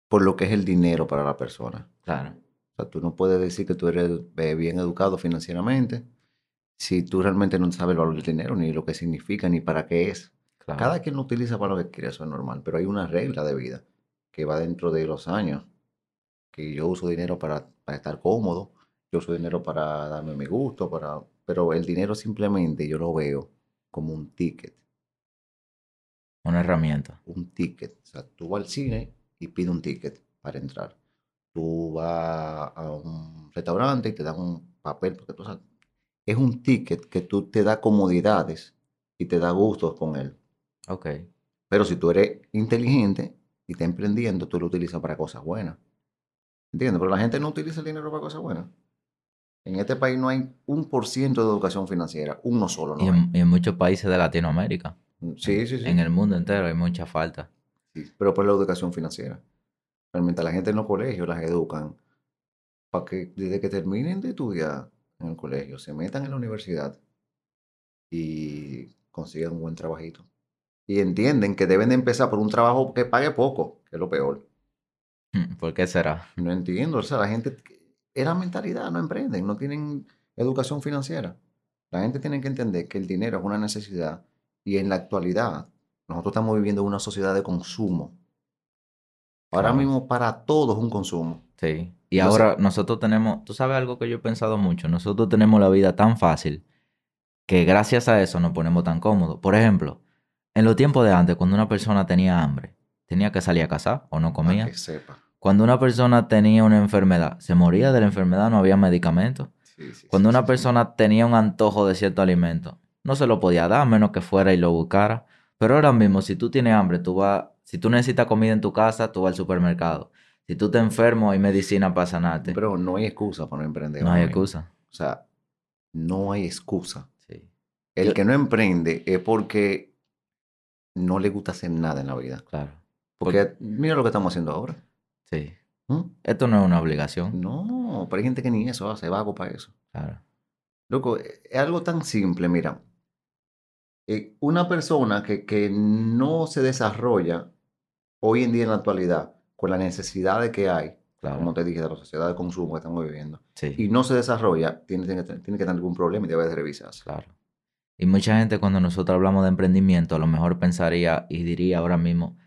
por lo que es el dinero para la persona. Claro, O sea, tú no puedes decir que tú eres eh, bien educado financieramente si tú realmente no sabes el valor del dinero, ni lo que significa, ni para qué es. claro. Cada quien lo utiliza para lo que quiere, eso es normal, pero hay una regla de vida que va dentro de los años, que yo uso dinero para, para estar cómodo, yo uso dinero para darme mi gusto, para, pero el dinero simplemente yo lo veo como un ticket, Una herramienta. un ticket. O sea, tú vas al cine y pides un ticket para entrar. Tú vas a un restaurante y te dan un papel, porque tú es un ticket que tú te da comodidades y te da gustos con él. Ok. Pero si tú eres inteligente y estás emprendiendo, tú lo utilizas para cosas buenas. ¿Entiendes? Pero la gente no utiliza el dinero para cosas buenas. En este país no hay un por ciento de educación financiera, uno solo Y no en, y en muchos países de Latinoamérica. Sí, sí, sí. En el mundo entero hay mucha falta. Sí, Pero por la educación financiera. Realmente a la gente en los colegios las educan para que desde que terminen de estudiar en el colegio, se metan en la universidad y consigan un buen trabajito. Y entienden que deben de empezar por un trabajo que pague poco, que es lo peor. <laughs> ¿Por qué será? No entiendo, o sea, la gente es la mentalidad, no emprenden, no tienen educación financiera. La gente tiene que entender que el dinero es una necesidad y en la actualidad nosotros estamos viviendo en una sociedad de consumo. Ahora Claro. mismo para todo es un consumo. Sí. Y Entonces- ahora nosotros tenemos, tú sabes algo que yo he pensado mucho, nosotros tenemos la vida tan fácil que gracias a eso nos ponemos tan cómodos. Por ejemplo, en los tiempos de antes, cuando una persona tenía hambre, tenía que salir a cazar o no comía. que sepa. Cuando una persona tenía una enfermedad, se moría de la enfermedad, no había. Sí, sí, Cuando sí, una persona tenía un antojo de cierto alimento, no se lo podía dar a menos que fuera y lo buscara. Pero ahora mismo, si tú tienes hambre, tú vas, si tú necesitas comida en tu casa, tú vas al supermercado. Si tú te enfermo, hay medicina para sanarte. Pero no hay excusa para no emprender. no hay excusa. O sea, no hay excusa. Sí, El Yo- que no emprende es porque no le gusta hacer nada en la vida. claro. Porque mira lo que estamos haciendo ahora. Sí. ¿Mm? Esto no es una obligación. No, pero hay gente que ni eso hace, vago para eso. Claro. Loco, e- es algo tan simple, mira. Eh, una persona que, que no se desarrolla hoy en día en la actualidad con las necesidades que hay, como te dije, de la sociedad de consumo que estamos viviendo, Sí. y no se desarrolla, tiene, tiene, que- tiene que tener algún problema y debe de revisarse. Claro. Y mucha gente cuando nosotros hablamos de emprendimiento, a lo mejor pensaría y diría ahora mismo,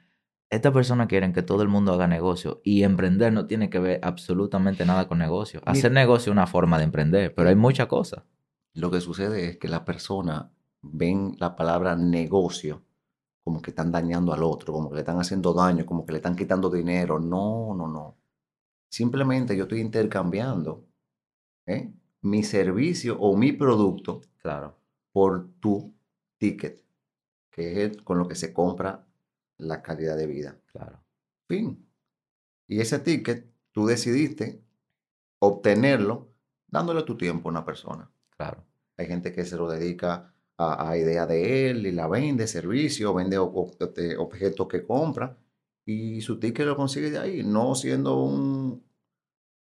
estas personas quieren que todo el mundo haga negocio y emprender no tiene que ver absolutamente nada con negocio. Mira. Hacer negocio es una forma de emprender, pero hay muchas cosas. Lo que sucede es que las personas ven la palabra negocio como que están dañando al otro, como que le están haciendo daño, como que le están quitando dinero. No, no, no. Simplemente yo estoy intercambiando ¿eh? mi servicio o mi producto Claro. por tu ticket, que es con lo que se compra la calidad de vida. Claro. Fin. Y ese ticket tú decidiste obtenerlo dándole tu tiempo a una persona. Claro. Hay gente que se lo dedica a, a idea de él y la vende, servicio, vende ob- ob- de objetos que compra y su ticket lo consigue de ahí, no siendo un,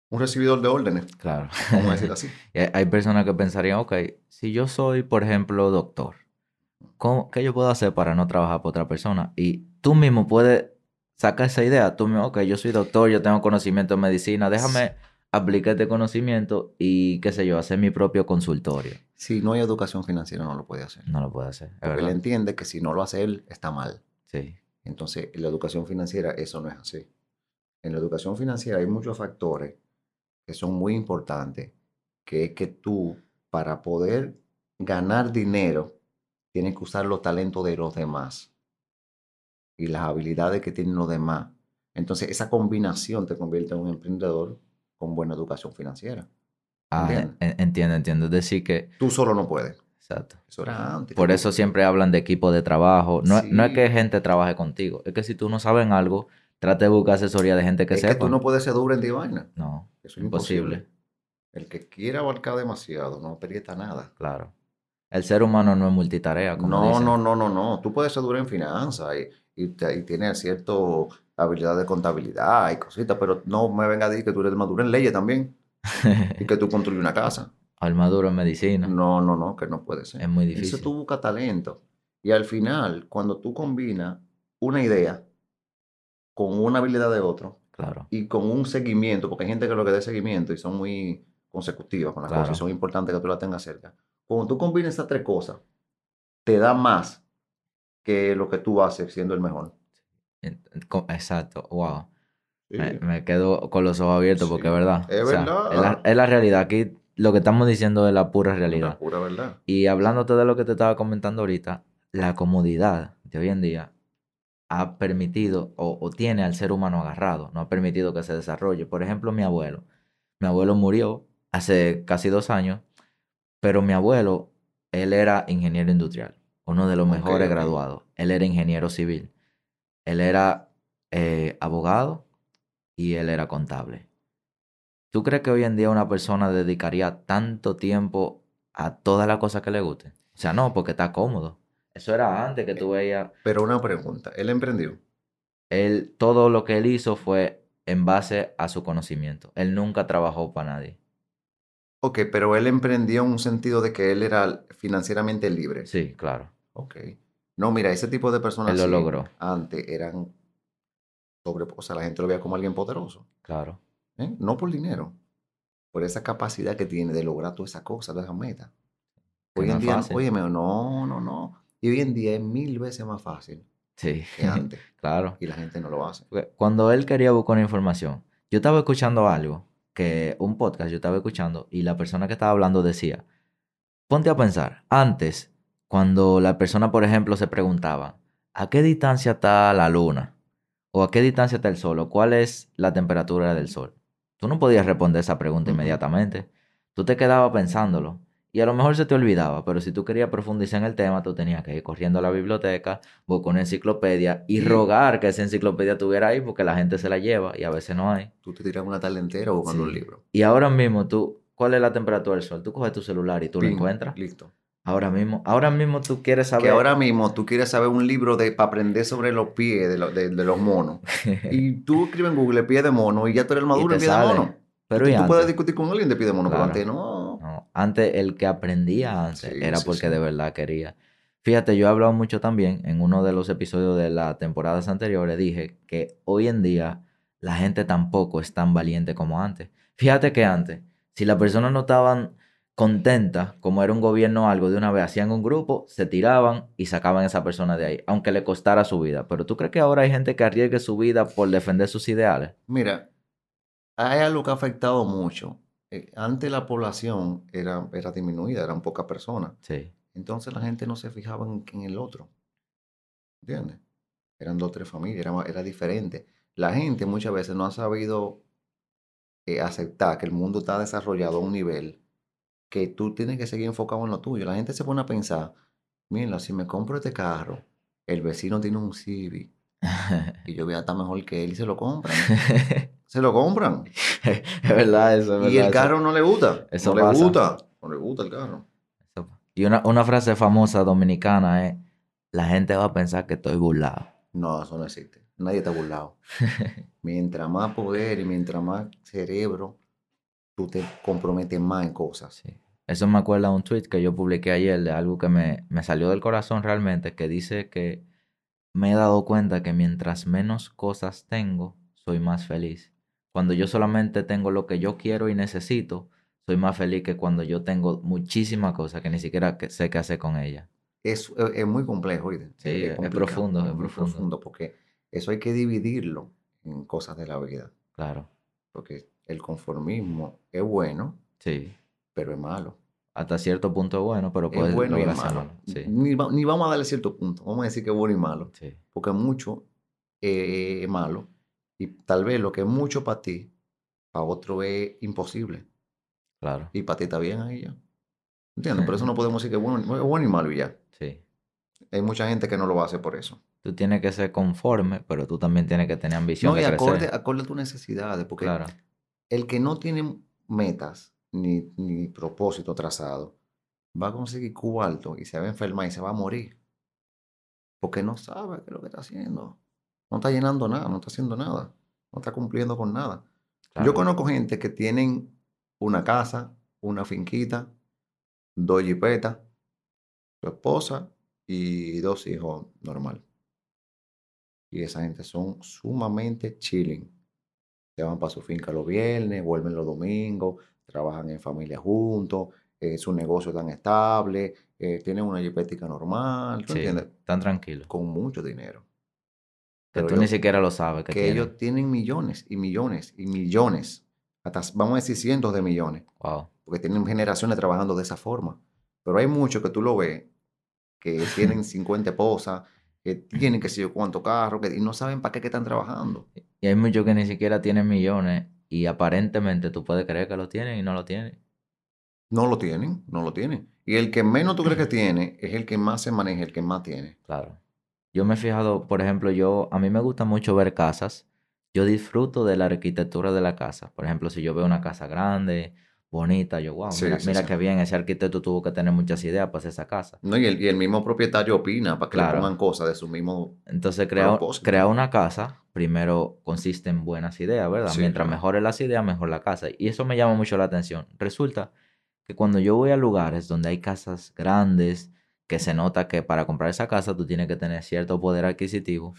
un recibidor de órdenes, Claro. vamos a decir <laughs> así. Hay- personas que pensarían, ok, si yo soy, por ejemplo, doctor, ¿cómo- ¿qué yo puedo hacer para no trabajar por otra persona? Y tú mismo puedes sacar esa idea. Tú mismo, ok, yo soy doctor, yo tengo conocimiento en medicina, déjame aplicar este conocimiento y, qué sé yo, hacer mi propio consultorio. Si no hay educación financiera no lo puede hacer. No lo puedo hacer, Porque él entiende que si no lo hace él, está mal. Sí, Entonces, en la educación financiera eso no es así. En la educación financiera hay muchos factores que son muy importantes, que es que tú, para poder ganar dinero, tienes que usar los talentos de los demás y las habilidades que tienen los demás. Entonces, esa combinación te convierte en un emprendedor con buena educación financiera. Ah, Entiendo. en- entiendo, entiendo. Es decir que, Tú solo no puedes. exacto. Eso era antes. Por eso siempre hablan de equipo de trabajo. No, no es que gente trabaje contigo, es que si tú no sabes algo, trate de buscar asesoría de gente que es sepa. que tú no puedes ser duro en ti vaina. No, Eso es imposible. imposible. El que quiera abarcar demasiado no aprieta nada. Claro. El ser humano no es multitarea, como No, dicen. no, no, no, no. Tú puedes ser duro en finanzas y, y, tienes cierta habilidad de contabilidad y cositas, pero no me venga a decir que tú eres maduro en leyes también y que tú construyes una casa. <laughs> Armadura en medicina. No, no, no, que no puede ser. Es muy Eso difícil. tú buscas talento. Y al final, cuando tú combinas una idea con una habilidad de otro Claro. y con un seguimiento, porque hay gente que lo que da seguimiento y son muy consecutivas con las Claro. cosas y son importantes que tú las tengas cerca. Cuando tú combinas esas tres cosas, te da más que lo que tú haces siendo el mejor. Exacto. Wow. Sí. Me, me quedo con los ojos abiertos porque es verdad. es O sea, verdad. Es la, es la realidad. Aquí lo que estamos diciendo es la pura realidad. pura verdad. Y hablándote de lo que te estaba comentando ahorita, la comodidad de hoy en día ha permitido o, o tiene al ser humano agarrado, no ha permitido que se desarrolle. Por ejemplo, mi abuelo. Mi abuelo murió hace casi dos años, pero mi abuelo, él era ingeniero industrial, uno de los mejores graduados. Él era ingeniero civil. Él era eh, abogado y él era contable. ¿Tú crees que hoy en día una persona dedicaría tanto tiempo a todas las cosas que le gusten? O sea, no, porque está cómodo. Eso era antes que tú veías. Pero una pregunta, él emprendió. Él, todo lo que él hizo fue en base a su conocimiento. Él nunca trabajó para nadie. Ok, pero él emprendió en un sentido de que él era financieramente libre. Sí, claro. Ok. No, mira, ese tipo de personas Él lo sí, logró. antes eran sobre, o sea, la gente lo veía como alguien poderoso, Claro. ¿eh? No por dinero, por esa capacidad que tiene de lograr todas esas cosas, todas esas metas. Hoy no en día, óyeme, no, no, no. Y hoy en día es mil veces más fácil Sí, que antes. <laughs> claro. y la gente no lo hace. Cuando él quería buscar una información, yo estaba escuchando algo, que un podcast yo estaba escuchando, y la persona que estaba hablando decía, ponte a pensar, antes, cuando la persona, por ejemplo, se preguntaba, ¿a qué distancia está la luna? ¿O a qué distancia está el sol? ¿O cuál es la temperatura del sol? Tú no podías responder esa pregunta inmediatamente. Tú te quedabas pensándolo. Y a lo mejor se te olvidaba, pero si tú querías profundizar en el tema, tú tenías que ir corriendo a la biblioteca, buscar una enciclopedia y rogar que esa enciclopedia estuviera ahí porque la gente se la lleva y a veces no hay. Tú te tiras una tarde entera buscando un libro. Y ahora mismo tú, ¿cuál es la temperatura del sol? Tú coges tu celular y tú lo encuentras. Listo. Ahora mismo, ahora mismo tú quieres saber. Que ahora mismo tú quieres saber un libro de, para aprender sobre los pies de, lo- de- de los monos. <laughs> Y tú escribes en Google pie de mono y ya tú eres el maduro en pie de mono. Pero tú, y tú antes? puedes discutir con alguien de pie de mono, Claro. pero antes no. No, antes el que aprendía antes Sí, era sí, porque sí. de verdad quería. Fíjate, yo he hablado mucho también en uno de los episodios de las temporadas anteriores, dije que hoy en día la gente tampoco es tan valiente como antes. Fíjate que antes, si las personas no estaban contentas, como era un gobierno o algo, de una vez hacían un grupo, se tiraban y sacaban a esa persona de ahí, aunque le costara su vida. Pero tú crees que ahora hay gente que arriesgue su vida por defender sus ideales? Mira, hay algo que ha afectado mucho. Eh, antes la población era, era disminuida, eran pocas personas. Sí. Entonces la gente no se fijaba en, en el otro. ¿Entiendes? Eran dos o tres familias, era, era diferente. La gente muchas veces no ha sabido eh, aceptar que el mundo está desarrollado a un nivel que tú tienes que seguir enfocado en lo tuyo. La gente se pone a pensar, mira, si me compro este carro, el vecino tiene un Civic y yo voy a estar mejor que él y se lo compran. <laughs> se lo compran. es verdad eso. Es y verdad, el carro no le gusta. eso no le gusta. No le gusta el carro. eso- Y una, una frase famosa dominicana es, la gente va a pensar que estoy burlado. No, eso no existe. Nadie está burlado. <laughs> mientras más poder y mientras más cerebro, tú te comprometes más en cosas. Sí. Eso me acuerda a un tweet que yo publiqué ayer de algo que me, me salió del corazón realmente, que dice que me he dado cuenta que mientras menos cosas tengo, soy más feliz. Cuando yo solamente tengo lo que yo quiero y necesito, soy más feliz que cuando yo tengo muchísimas cosas que ni siquiera sé qué hacer con ellas. Es, es- es muy complejo. ¿oíste? Sí, es profundo, es muy profundo. porque eso hay que dividirlo en cosas de la vida. Claro, Porque el conformismo es bueno, sí. pero es malo. Hasta cierto punto es bueno, pero puede es bueno y es malo. Sí, Ni, va- ni vamos a darle cierto punto. Vamos a decir que es bueno y malo. sí, Porque mucho eh, es malo. Y tal vez lo que es mucho para ti, para otro es imposible. claro, Y para ti está bien ahí ya. ¿Entiendes? Por eso no <laughs> podemos decir que es bueno, es bueno y malo y ya. sí. Hay mucha gente que no lo va a hacer por eso. Tú tienes que ser conforme, pero tú también tienes que tener ambición No, y de acorde, acorde a tus necesidades. Porque Claro, el que no tiene metas ni, ni propósito trazado, va a conseguir cuarto y se va a enfermar y se va a morir. Porque no sabe qué es lo que está haciendo. No está llenando nada, no está haciendo nada. No está cumpliendo con nada. claro. Yo conozco gente que tienen una casa, una finquita, dos jipetas, su esposa y dos hijos normal. Y esa gente son sumamente chilling. Se van para su finca los viernes, vuelven los domingos, trabajan en familia juntos, eh, su negocio tan estable, eh, tienen una jipética normal, ¿tú Sí, entiendes? tan tranquilo. Con mucho dinero. Que Pero tú yo- ni siquiera lo sabes que, que tienen. ellos tienen millones y millones y millones, hasta vamos a decir cientos de millones, Wow. porque tienen generaciones trabajando de esa forma. Pero hay muchos que tú lo ves, que tienen <laughs> 50 esposas, que tienen que sé yo cuánto carro, que, y no saben para qué que están trabajando. Y hay muchos que ni siquiera tienen millones y aparentemente tú puedes creer que lo tienen y no lo tienen. No lo tienen, no lo tienen. Y el que menos tú crees que tiene es el que más se maneja, el que más tiene. Claro. Yo me he fijado, por ejemplo, yo, a mí me gusta mucho ver casas. Yo disfruto de la arquitectura de la casa. Por ejemplo, si yo veo una casa grande, bonita, yo, wow, Sí, mira, sí, mira sí. qué bien, ese arquitecto tuvo que tener muchas ideas para hacer esa casa. ¿no? Y, el, y el mismo propietario opina para que Claro. le pongan cosas de su mismo... Entonces, crear, crear una casa, primero consiste en buenas ideas, ¿verdad? Mientras claro. mejores las ideas, mejor la casa. Y eso me llama mucho la atención. Resulta que cuando yo voy a lugares donde hay casas grandes, que se nota que para comprar esa casa tú tienes que tener cierto poder adquisitivo,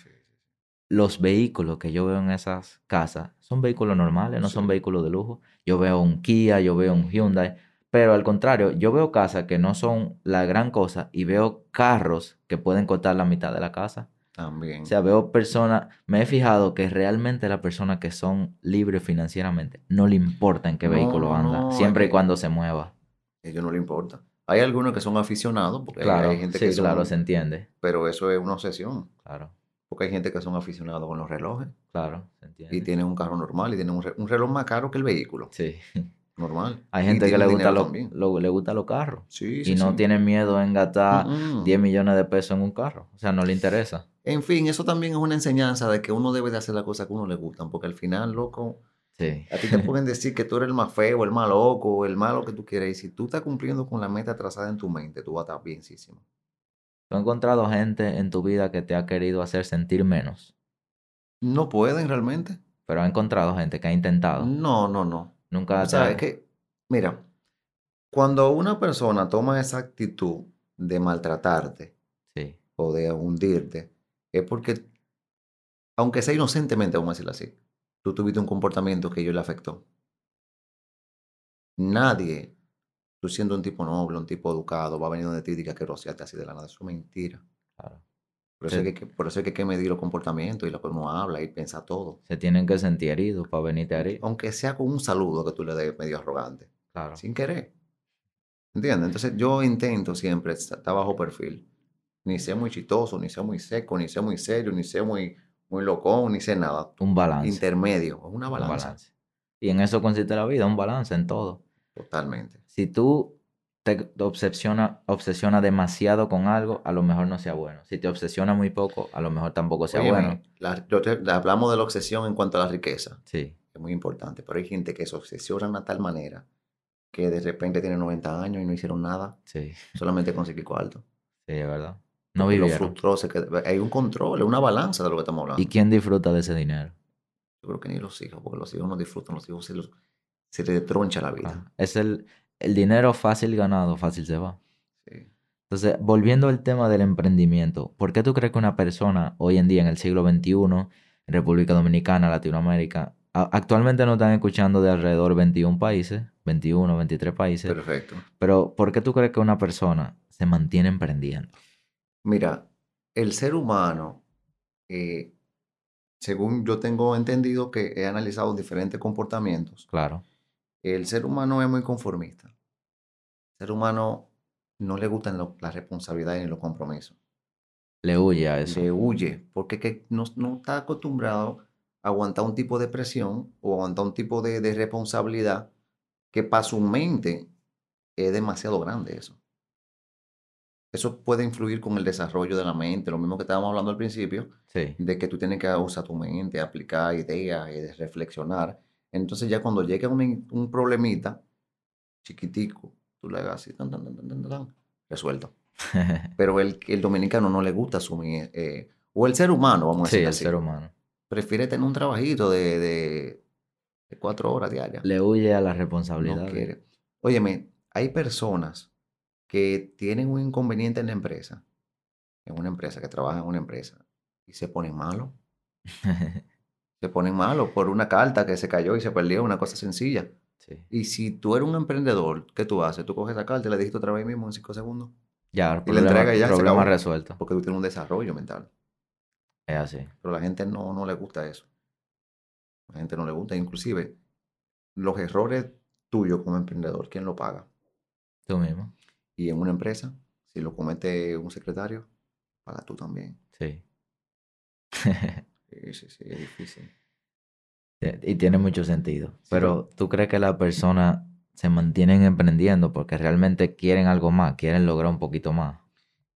los vehículos que yo veo en esas casas son vehículos normales, no son vehículos de lujo. Yo veo un Kia, yo veo un Hyundai, pero al contrario, yo veo casas que no son la gran cosa y veo carros que pueden costar la mitad de la casa. También. O sea, veo personas, me he fijado que realmente las personas que son libres financieramente no le importa en qué vehículo anda, no, siempre y cuando se mueva. A ellos no le importa. Hay algunos que son aficionados, porque hay- Claro, hay gente sí, que son, claro, se entiende. pero eso es una obsesión. Claro, Porque hay gente que son aficionados con los relojes claro, se y tienen un carro normal y tienen un, re- un reloj más caro que el vehículo. Sí. Normal. Hay gente que le gusta, lo- lo- le gusta los carros Sí, y no sí. tienen miedo en gastar mm. 10 millones de pesos en un carro. O sea, no le interesa. En fin, eso también es una enseñanza de que uno debe de hacer las cosas que a uno le gustan, porque al final, loco, Sí. a ti te <laughs> pueden decir que tú eres el más feo, el más loco, el malo que tú quieras, y si tú estás cumpliendo con la meta trazada en tu mente, tú vas a estar bienísimo. ¿Tú has encontrado gente en tu vida que te ha querido hacer sentir menos? No pueden realmente. Pero has encontrado gente que ha intentado. No, no, no. Nunca O sea, ha- es que, mira, cuando una persona toma esa actitud de maltratarte Sí, o de hundirte, es porque, aunque sea inocentemente, vamos a decirlo así, tú tuviste un comportamiento que yo le afectó. Nadie, tú siendo un tipo noble, un tipo educado, va a venir donde ti y diga que rociaste así de la nada. Eso es mentira. Claro. Por eso, Sí. es que, por eso es que hay que medir los comportamientos y lo que uno habla y piensa todo. Se tienen que sentir heridos para venirte a herir. Aunque sea con un saludo que tú le des medio arrogante, Claro. sin querer. ¿Entiendes? Entonces yo intento siempre estar bajo perfil. Ni ser muy chistoso, ni ser muy seco, ni ser muy serio, ni ser muy, muy locón, ni ser nada. Un balance. Intermedio. Una un balance. Y en eso consiste la vida, un balance en todo. Totalmente. Si tú te obsesiona, obsesiona demasiado con algo, a lo mejor no sea bueno. Si te obsesiona muy poco, a lo mejor tampoco sea bueno. la- hablamos de la obsesión en cuanto a la riqueza. Sí, Es muy importante. Pero hay gente que se obsesiona de tal manera que de repente tiene 90 años y no hicieron nada. sí, Solamente conseguir cuarto. sí, es verdad. No Porque lo vivieron. frustró, hay un control, una balanza de lo que estamos hablando. ¿Y quién disfruta de ese dinero? Yo creo que ni los hijos, porque los hijos no disfrutan, los hijos se, los- se les troncha la vida. Ah, Es el, el dinero fácil ganado, fácil se va. Sí. Entonces, volviendo al tema del emprendimiento, ¿por qué tú crees que una persona hoy en día, en el siglo XXI, en República Dominicana, Latinoamérica, actualmente nos están escuchando de alrededor 21 países, 21, 23 países, Perfecto. pero ¿por qué tú crees que una persona se mantiene emprendiendo? Mira, el ser humano, eh, según yo tengo entendido que he analizado diferentes comportamientos, Claro, el ser humano es muy conformista. El ser humano no le gustan lo- las responsabilidades ni los compromisos. le huye a eso. Le huye, porque que no, no está acostumbrado a aguantar un tipo de presión o aguantar un tipo de, de responsabilidad que para su mente es demasiado grande eso. Eso puede influir con el desarrollo de la mente, lo mismo que estábamos hablando al principio, Sí, de que tú tienes que usar tu mente, aplicar ideas, y reflexionar. Entonces ya cuando llega un, un problemita chiquitico, tú le hagas así, tan, tan, tan, tan, tan, tan, resuelto. <laughs> Pero el, el dominicano no le gusta asumir, eh, o el ser humano, vamos a sí, decir el así, ser humano. prefiere tener un trabajito de, de, de cuatro horas diarias. Le huye a la No responsabilidad. quiere. Óyeme, hay personas que tienen un inconveniente en la empresa, en una empresa, que trabajan en una empresa, y se ponen malos. <laughs> Se ponen malos por una carta que se cayó y se perdió, una cosa sencilla. sí. Y si tú eres un emprendedor, ¿qué tú haces? Tú coges esa carta y la dijiste otra vez mismo en cinco segundos. Ya, Y la problema, entrega ya, se problema acabó. resuelto. Porque tú tienes un desarrollo mental. Es así. Pero a la gente no, no le gusta eso. A la gente no le gusta. Inclusive, los errores tuyos como emprendedor, ¿quién lo paga? Tú mismo. Y en una empresa, si lo comete un secretario, paga tú también. Sí. <laughs> Sí, sí, sí, es difícil. Y tiene mucho sentido. Pero ¿tú crees que las personas se mantienen emprendiendo porque realmente quieren algo más, quieren lograr un poquito más?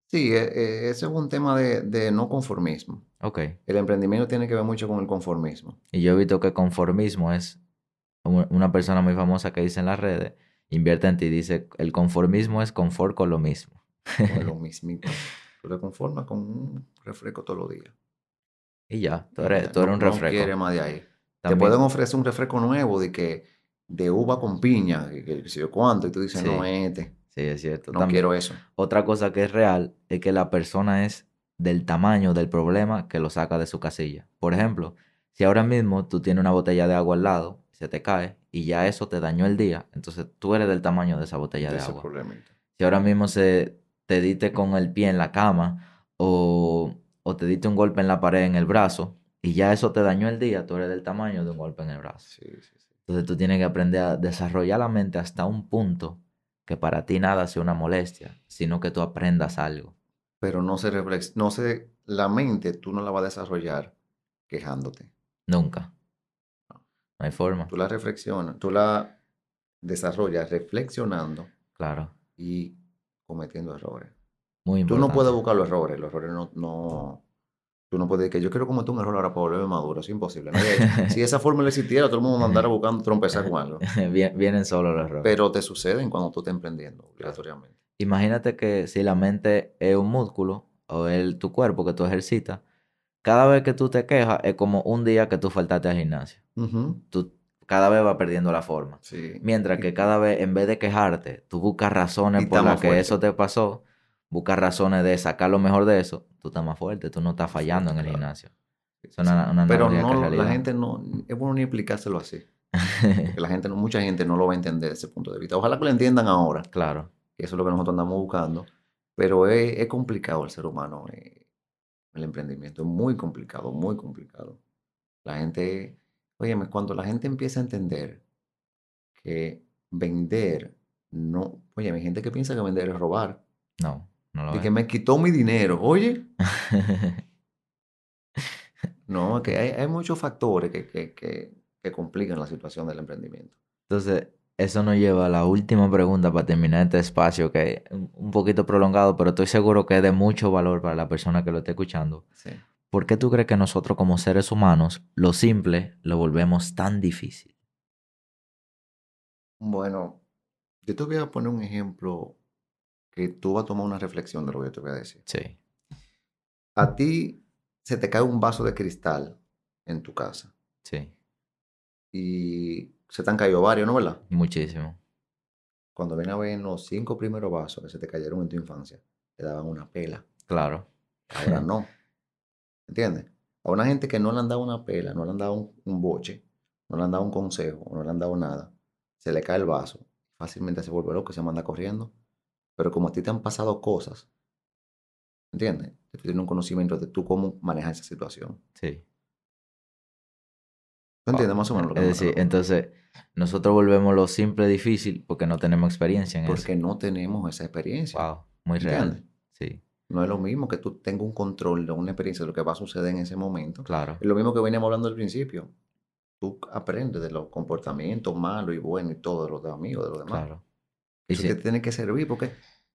Sí, e- e- ese es un tema de, de no conformismo. Ok. El emprendimiento tiene que ver mucho con el conformismo. Y yo he visto que conformismo es una persona muy famosa que dice en las redes, invierte en ti, dice, el conformismo es confort con lo mismo. Con lo <laughs> mismito. Tú te conformas con un refresco todos los días. Y ya, tú eres, tú eres no- un no refresco. quieres más de ahí. Te pueden ofrecer un refresco nuevo de que de uva con piña, que sé yo cuánto, y tú dices, Sí. no, este, Sí, es cierto. no También- quiero eso. Otra cosa que es real es que la persona es del tamaño del problema que lo saca de su casilla. Por ejemplo, si ahora mismo tú tienes una botella de agua al lado, se te cae y ya eso te dañó el día, entonces tú eres del tamaño de esa botella de Ese agua. Si ahora mismo se te diste con el pie en la cama o, o te diste un golpe en la pared en el brazo y ya eso te dañó el día, tú eres del tamaño de un golpe en el brazo. Sí, sí, sí. Entonces tú tienes que aprender a desarrollar la mente hasta un punto que para ti nada sea una molestia, sino que tú aprendas algo. Pero no se reflex, no se, la mente tú no la vas a desarrollar quejándote. Nunca. No hay forma. Tú la reflexionas, tú la desarrollas reflexionando Claro. y cometiendo errores. Muy Tú no puedes buscar los errores, los errores no, no, tú no puedes decir que yo quiero cometer un error ahora para volverme maduro, es imposible. Nadie- si esa fórmula existiera, todo el mundo andara <laughs> buscando trompezar con algo. <laughs> Vien- Vienen solo los errores. Pero te suceden cuando tú estás emprendiendo, obligatoriamente. Imagínate que si la mente es un músculo o el, tu cuerpo que tú ejercitas, cada vez que tú te quejas es como un día que tú faltaste al gimnasio. Tú cada vez vas perdiendo la forma. Sí. Mientras que <laughs> cada vez, en vez de quejarte, tú buscas razones por las que fuerte. eso te pasó, buscas razones de sacar lo mejor de eso, tú estás más fuerte, tú no estás fallando en el gimnasio. Es una, una Pero no, la gente no, es bueno ni explicárselo así. La gente, no, mucha gente no lo va a entender desde ese punto de vista. Ojalá que lo entiendan ahora, claro, que eso es lo que nosotros andamos buscando. Pero es, es complicado el ser humano, eh, el emprendimiento. Es muy complicado, muy complicado. La gente, óyeme, cuando la gente empieza a entender que vender no, oye, hay gente que piensa que vender es robar. no, no lo es. que me quitó mi dinero. Oye, <laughs> no, que hay, hay muchos factores que, que, que, que complican la situación del emprendimiento. Entonces, eso nos lleva a la última pregunta para terminar este espacio, que es un un poquito prolongado, pero estoy seguro que es de mucho valor para la persona que lo esté escuchando. Sí. ¿Por qué tú crees que nosotros como seres humanos lo simple lo volvemos tan difícil? Bueno, yo te voy a poner un ejemplo que tú vas a tomar una reflexión de lo que yo te voy a decir. Sí, A ti se te cae un vaso de cristal en tu casa sí, y se te han caído varios, ¿no verdad? muchísimo. Cuando ven a ver los cinco primeros vasos que se te cayeron en tu infancia, te daban una pela. Claro, Ahora <laughs> no. ¿Entiendes? A una gente que no le han dado una pela, no le han dado un, un boche, no le han dado un consejo, no le han dado nada, se le cae el vaso, fácilmente se vuelve loco, se manda corriendo. Pero como a ti te han pasado cosas, ¿entiendes? Tú tienes un conocimiento de tú cómo manejar esa situación. sí. ¿Tú entiendes más o menos lo que Es decir, entonces nosotros volvemos lo simple difícil porque no tenemos experiencia en Porque no tenemos esa experiencia. eso. Wow, muy real. ¿Entiendes? Sí, No es lo mismo que tú tengas un control de una experiencia de lo que va a suceder en ese momento. claro, Es lo mismo que veníamos hablando al principio. Tú aprendes de los comportamientos malos y buenos y todo de los de amigos, de los demás. claro. Y Eso sí, te tiene que servir porque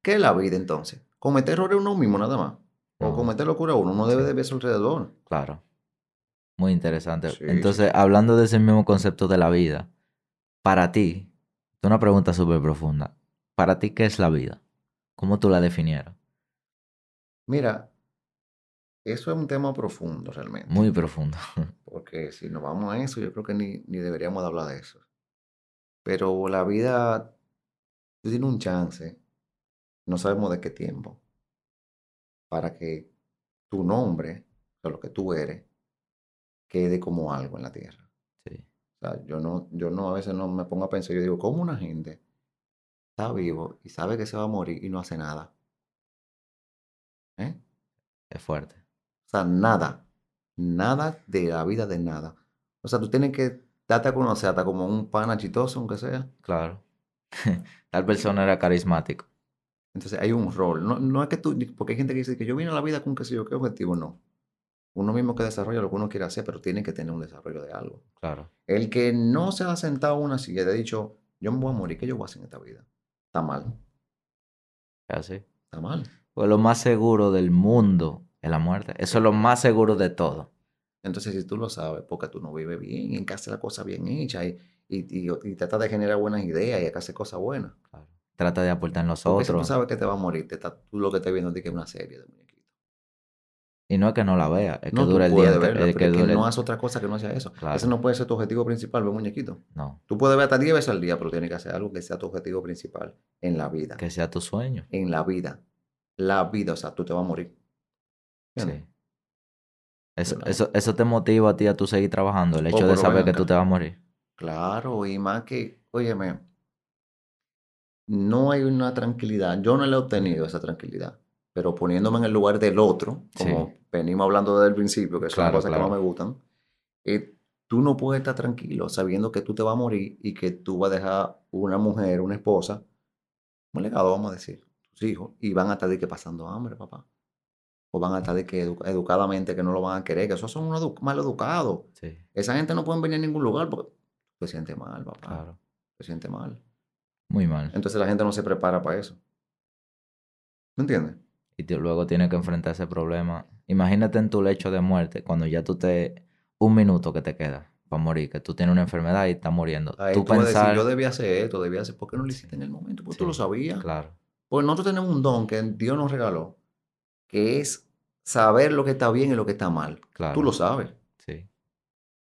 ¿qué es la vida entonces? ¿Cometer errores uno mismo nada más? ¿O No. cometer locura uno? No debe de ver su alrededor. Claro. Muy interesante. Sí, sí. Entonces, hablando de ese mismo concepto de la vida, para ti, es una pregunta súper profunda. Para ti, ¿qué es la vida? ¿Cómo tú la definieras? Mira, eso es un tema profundo realmente. Muy profundo. <laughs> Porque si nos vamos a eso, yo creo que ni, ni deberíamos de hablar de eso. Pero la vida, tú tienes un chance, no sabemos de qué tiempo, para que tu nombre, o sea, lo que tú eres, quede como algo en la tierra. Sí, O sea, yo no, yo no a veces no me pongo a pensar, yo digo, ¿cómo una gente está vivo y sabe que se va a morir y no hace nada? ¿Eh? es fuerte. O sea, nada. Nada de la vida de nada. O sea, tú tienes que darte a conocer hasta como un pana chistoso, aunque sea. Claro. <laughs> Tal persona era carismático. Entonces hay un rol. No, no es que tú, porque hay gente que dice que yo vine a la vida con qué sé yo, qué objetivo, no. Uno mismo que desarrolla lo que uno quiere hacer, pero tiene que tener un desarrollo de algo. Claro. El que no se ha sentado en una silla y ha dicho, yo me voy a morir, ¿qué yo voy a hacer en esta vida? Está mal. Así. Está mal. Pues lo más seguro del mundo es la muerte. Eso es lo más seguro de todo. Entonces, si tú lo sabes, porque tú no vives bien, y en casa la cosa bien hecha, y, y, y, y tratas de generar buenas ideas y acá hacer cosas buenas. Claro. Trata de aportar en los Porque si tú otros. sabes que te va a morir, te está- tú lo que estás viendo es que es una serie de muñequitos. Y no es que no la vea, es que No, dura el día. verla, es es que dure no haces otra cosa que no sea eso. Claro. Ese no puede ser tu objetivo principal, ver muñequitos. No, Tú puedes ver hasta 10 veces al día, pero tienes que hacer algo que sea tu objetivo principal en la vida. que sea tu sueño. En la vida. La vida, o sea, tú te vas a morir. ¿Entiendes? Sí. Eso, eso, eso te motiva a ti a tú seguir trabajando, el Oh, hecho de saber que tú te vas a morir. Claro, y más que, óyeme, no hay una tranquilidad. Yo no le he obtenido esa tranquilidad, pero poniéndome en el lugar del otro, como Sí. venimos hablando desde el principio, que son Claro, cosas que más me gustan, eh, tú no puedes estar tranquilo sabiendo que tú te vas a morir y que tú vas a dejar una mujer, una esposa, un legado, vamos a decir, tus hijos, y van a estar de que pasando hambre, papá. O van a estar de que edu- educadamente que no lo van a querer, que esos son unos edu- mal educados. Sí, Esa gente no pueden venir a ningún lugar porque se siente mal, papá. claro. Se siente mal. Muy mal. Entonces la gente no se prepara para eso. ¿Me entiendes? Y luego tienes que enfrentar ese problema. Imagínate en tu lecho de muerte, cuando ya tú te... Un minuto que te queda para morir, que tú tienes una enfermedad y estás muriendo. Ahí tú tú a decir, pensar... yo debía hacer esto, debía hacer. ¿Por qué no lo hiciste en el momento? Porque tú lo sabías. Claro, Porque nosotros tenemos un don que Dios nos regaló, que es saber lo que está bien y lo que está mal. claro. Tú lo sabes.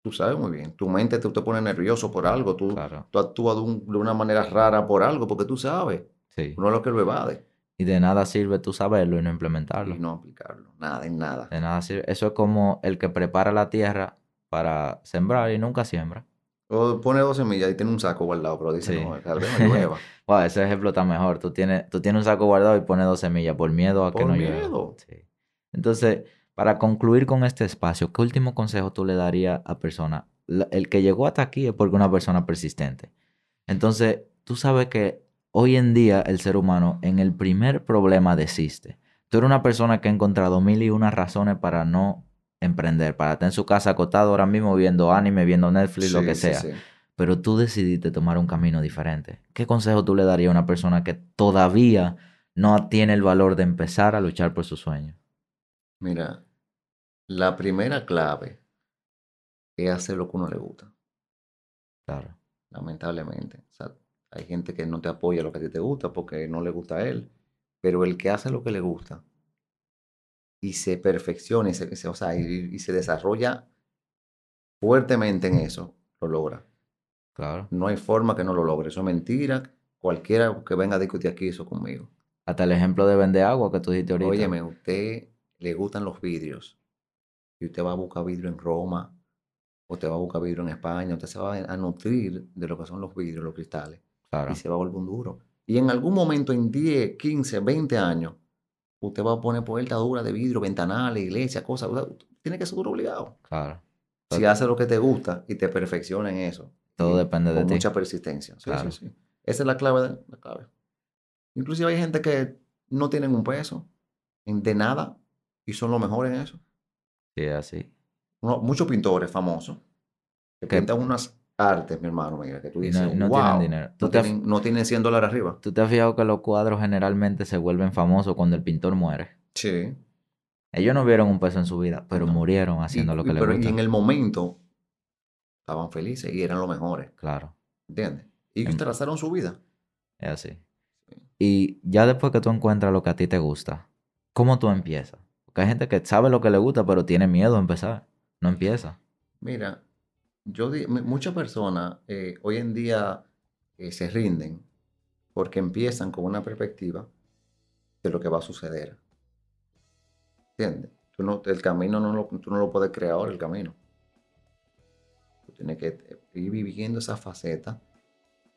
Tú sabes muy bien. Tu mente tú te pone nervioso por algo. Tú, claro. tú actúas de, un- de una manera rara por algo porque tú sabes. Sí. Uno es lo que lo evade. Y de nada sirve tú saberlo y no implementarlo. y no aplicarlo. Nada, en nada. De nada sirve. Eso es como el que prepara la tierra para sembrar y nunca siembra. O pone dos semillas y tiene un saco guardado, pero dice, Sí. no, tal vez no llueva. Wow, ese ejemplo está mejor. Tú tienes, tú tienes un saco guardado y pones dos semillas por miedo a que no llueva. miedo. Sí. Entonces, para concluir con este espacio, ¿qué último consejo tú le darías a persona? El que llegó hasta aquí es porque una persona persistente. Entonces, tú sabes que hoy en día el ser humano en el primer problema desiste. Tú eres una persona que ha encontrado mil y una razones para no emprender, para estar en su casa acostado ahora mismo viendo anime, viendo Netflix, lo que sí, sea sí. pero tú decidiste tomar un camino diferente. ¿Qué consejo tú le darías a una persona que todavía no tiene el valor de empezar a luchar por su sueño? Mira, la primera clave es hacer lo que uno le gusta, Claro, lamentablemente. O sea, hay gente que no te apoya lo que a ti te gusta porque no le gusta a él, pero el que hace lo que le gusta y se perfecciona y se, se- o sea, y, y se desarrolla fuertemente en eso, lo logra. claro. No hay forma que no lo logre. Eso es mentira. Cualquiera que venga a discutir aquí eso conmigo. Hasta el ejemplo de vender agua que tú dijiste ahorita. Óyeme, usted le gustan los vidrios y usted va a buscar vidrio en Roma, o usted va a buscar vidrio en España, usted se va a nutrir de lo que son los vidrios, los cristales, Claro, y se va a volver un duro. Y en algún momento, en 10, 15, 20 años, usted va a poner puertas duras de vidrio, ventanales, iglesias, cosas. o sea, tiene que ser duro obligado. claro. Si hace lo que te gusta y te perfecciona en eso. Todo y depende de con ti. mucha persistencia. Sí, Claro. sí, sí. Esa es la clave, de- la clave. Inclusive hay gente que no tienen un peso de nada y son los mejores en eso. Sí, es así. Uno- muchos pintores famosos que pintan unas artes, mi hermano, mira, que tú Y dices, no, y no wow, tienen dinero. ¿Tú no, te, tienen, no tienen 100 dólares arriba. tú te has fijado que los cuadros generalmente se vuelven famosos cuando el pintor muere? Sí. Ellos no vieron un peso en su vida, pero murieron haciendo Y- lo y- que les pero gusta. y en el momento estaban felices y eran los mejores, Claro, ¿entiendes? Y ellos trazaron su vida. es así. Sí. Y ya después que tú encuentras lo que a ti te gusta, ¿cómo tú empiezas? Hay gente que sabe lo que le gusta, pero tiene miedo a empezar. No empieza. Mira, yo muchas personas eh, hoy en día eh, se rinden porque empiezan con una perspectiva de lo que va a suceder. ¿Entiendes? Tú no, el camino no lo, tú no lo puedes crear ahora, el camino. Tú tienes que eh, ir viviendo esa faceta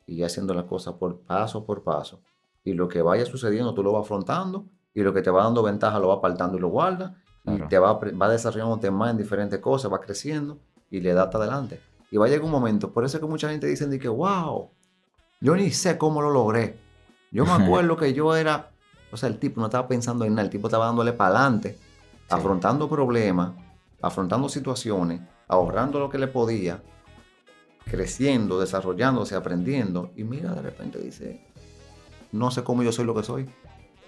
y haciendo las cosas por paso por paso. Y lo que vaya sucediendo, tú lo vas afrontando y lo que te va dando ventaja lo vas apartando y lo guardas Claro. y te va, va desarrollándote más en diferentes cosas, va creciendo y le da hasta adelante. Y va a llegar un momento, por eso es que mucha gente dice de que, wow, yo ni sé cómo lo logré. Yo me <laughs> acuerdo que yo era, o sea, el tipo no estaba pensando en nada, el tipo estaba dándole para adelante, afrontando problemas, afrontando situaciones, ahorrando lo que le podía, creciendo, desarrollándose, aprendiendo. Y mira, de repente dice, no sé cómo yo soy lo que soy.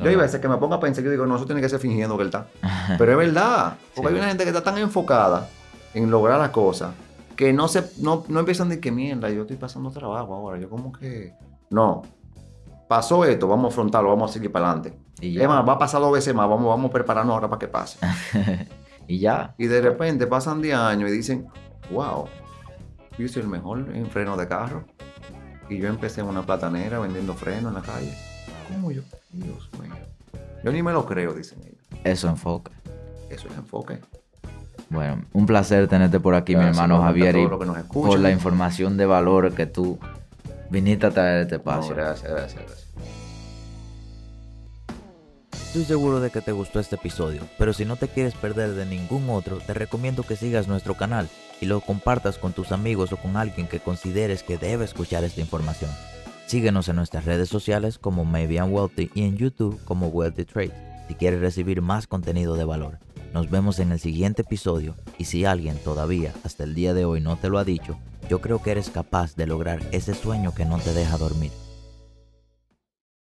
Yo hay veces que me pongo a pensar yo digo, no, eso tiene que ser fingiendo que él está. Pero es verdad, porque Sí. hay una gente que está tan enfocada en lograr las cosas que no se no, no empiezan de que mierda, yo estoy pasando trabajo ahora, yo como que no. Pasó esto, vamos a afrontarlo, vamos a seguir para adelante. y Es más, va a pasar dos veces más, vamos, vamos a prepararnos ahora para que pase. <laughs> y ya. Y de repente pasan 10 años y dicen, wow, yo soy el mejor en freno de carro. Y yo empecé en una platanera vendiendo freno en la calle. ¿Cómo yo? Dios mío. Yo ni me lo creo, dicen ellos. Eso enfoca. Eso es enfoque. Bueno, un placer tenerte por aquí, mi Gracias, hermano igualmente a Javier, y por la información de valor que tú viniste a traer este No, espacio. gracias, gracias, gracias. Estoy seguro de que te gustó este episodio, pero si no te quieres perder de ningún otro, te recomiendo que sigas nuestro canal y lo compartas con tus amigos o con alguien que consideres que debe escuchar esta información. Síguenos en nuestras redes sociales como Maybe I'm Wealthy y en YouTube como Wealthy Trade si quieres recibir más contenido de valor. Nos vemos en el siguiente episodio y si alguien todavía hasta el día de hoy no te lo ha dicho, yo creo que eres capaz de lograr ese sueño que no te deja dormir.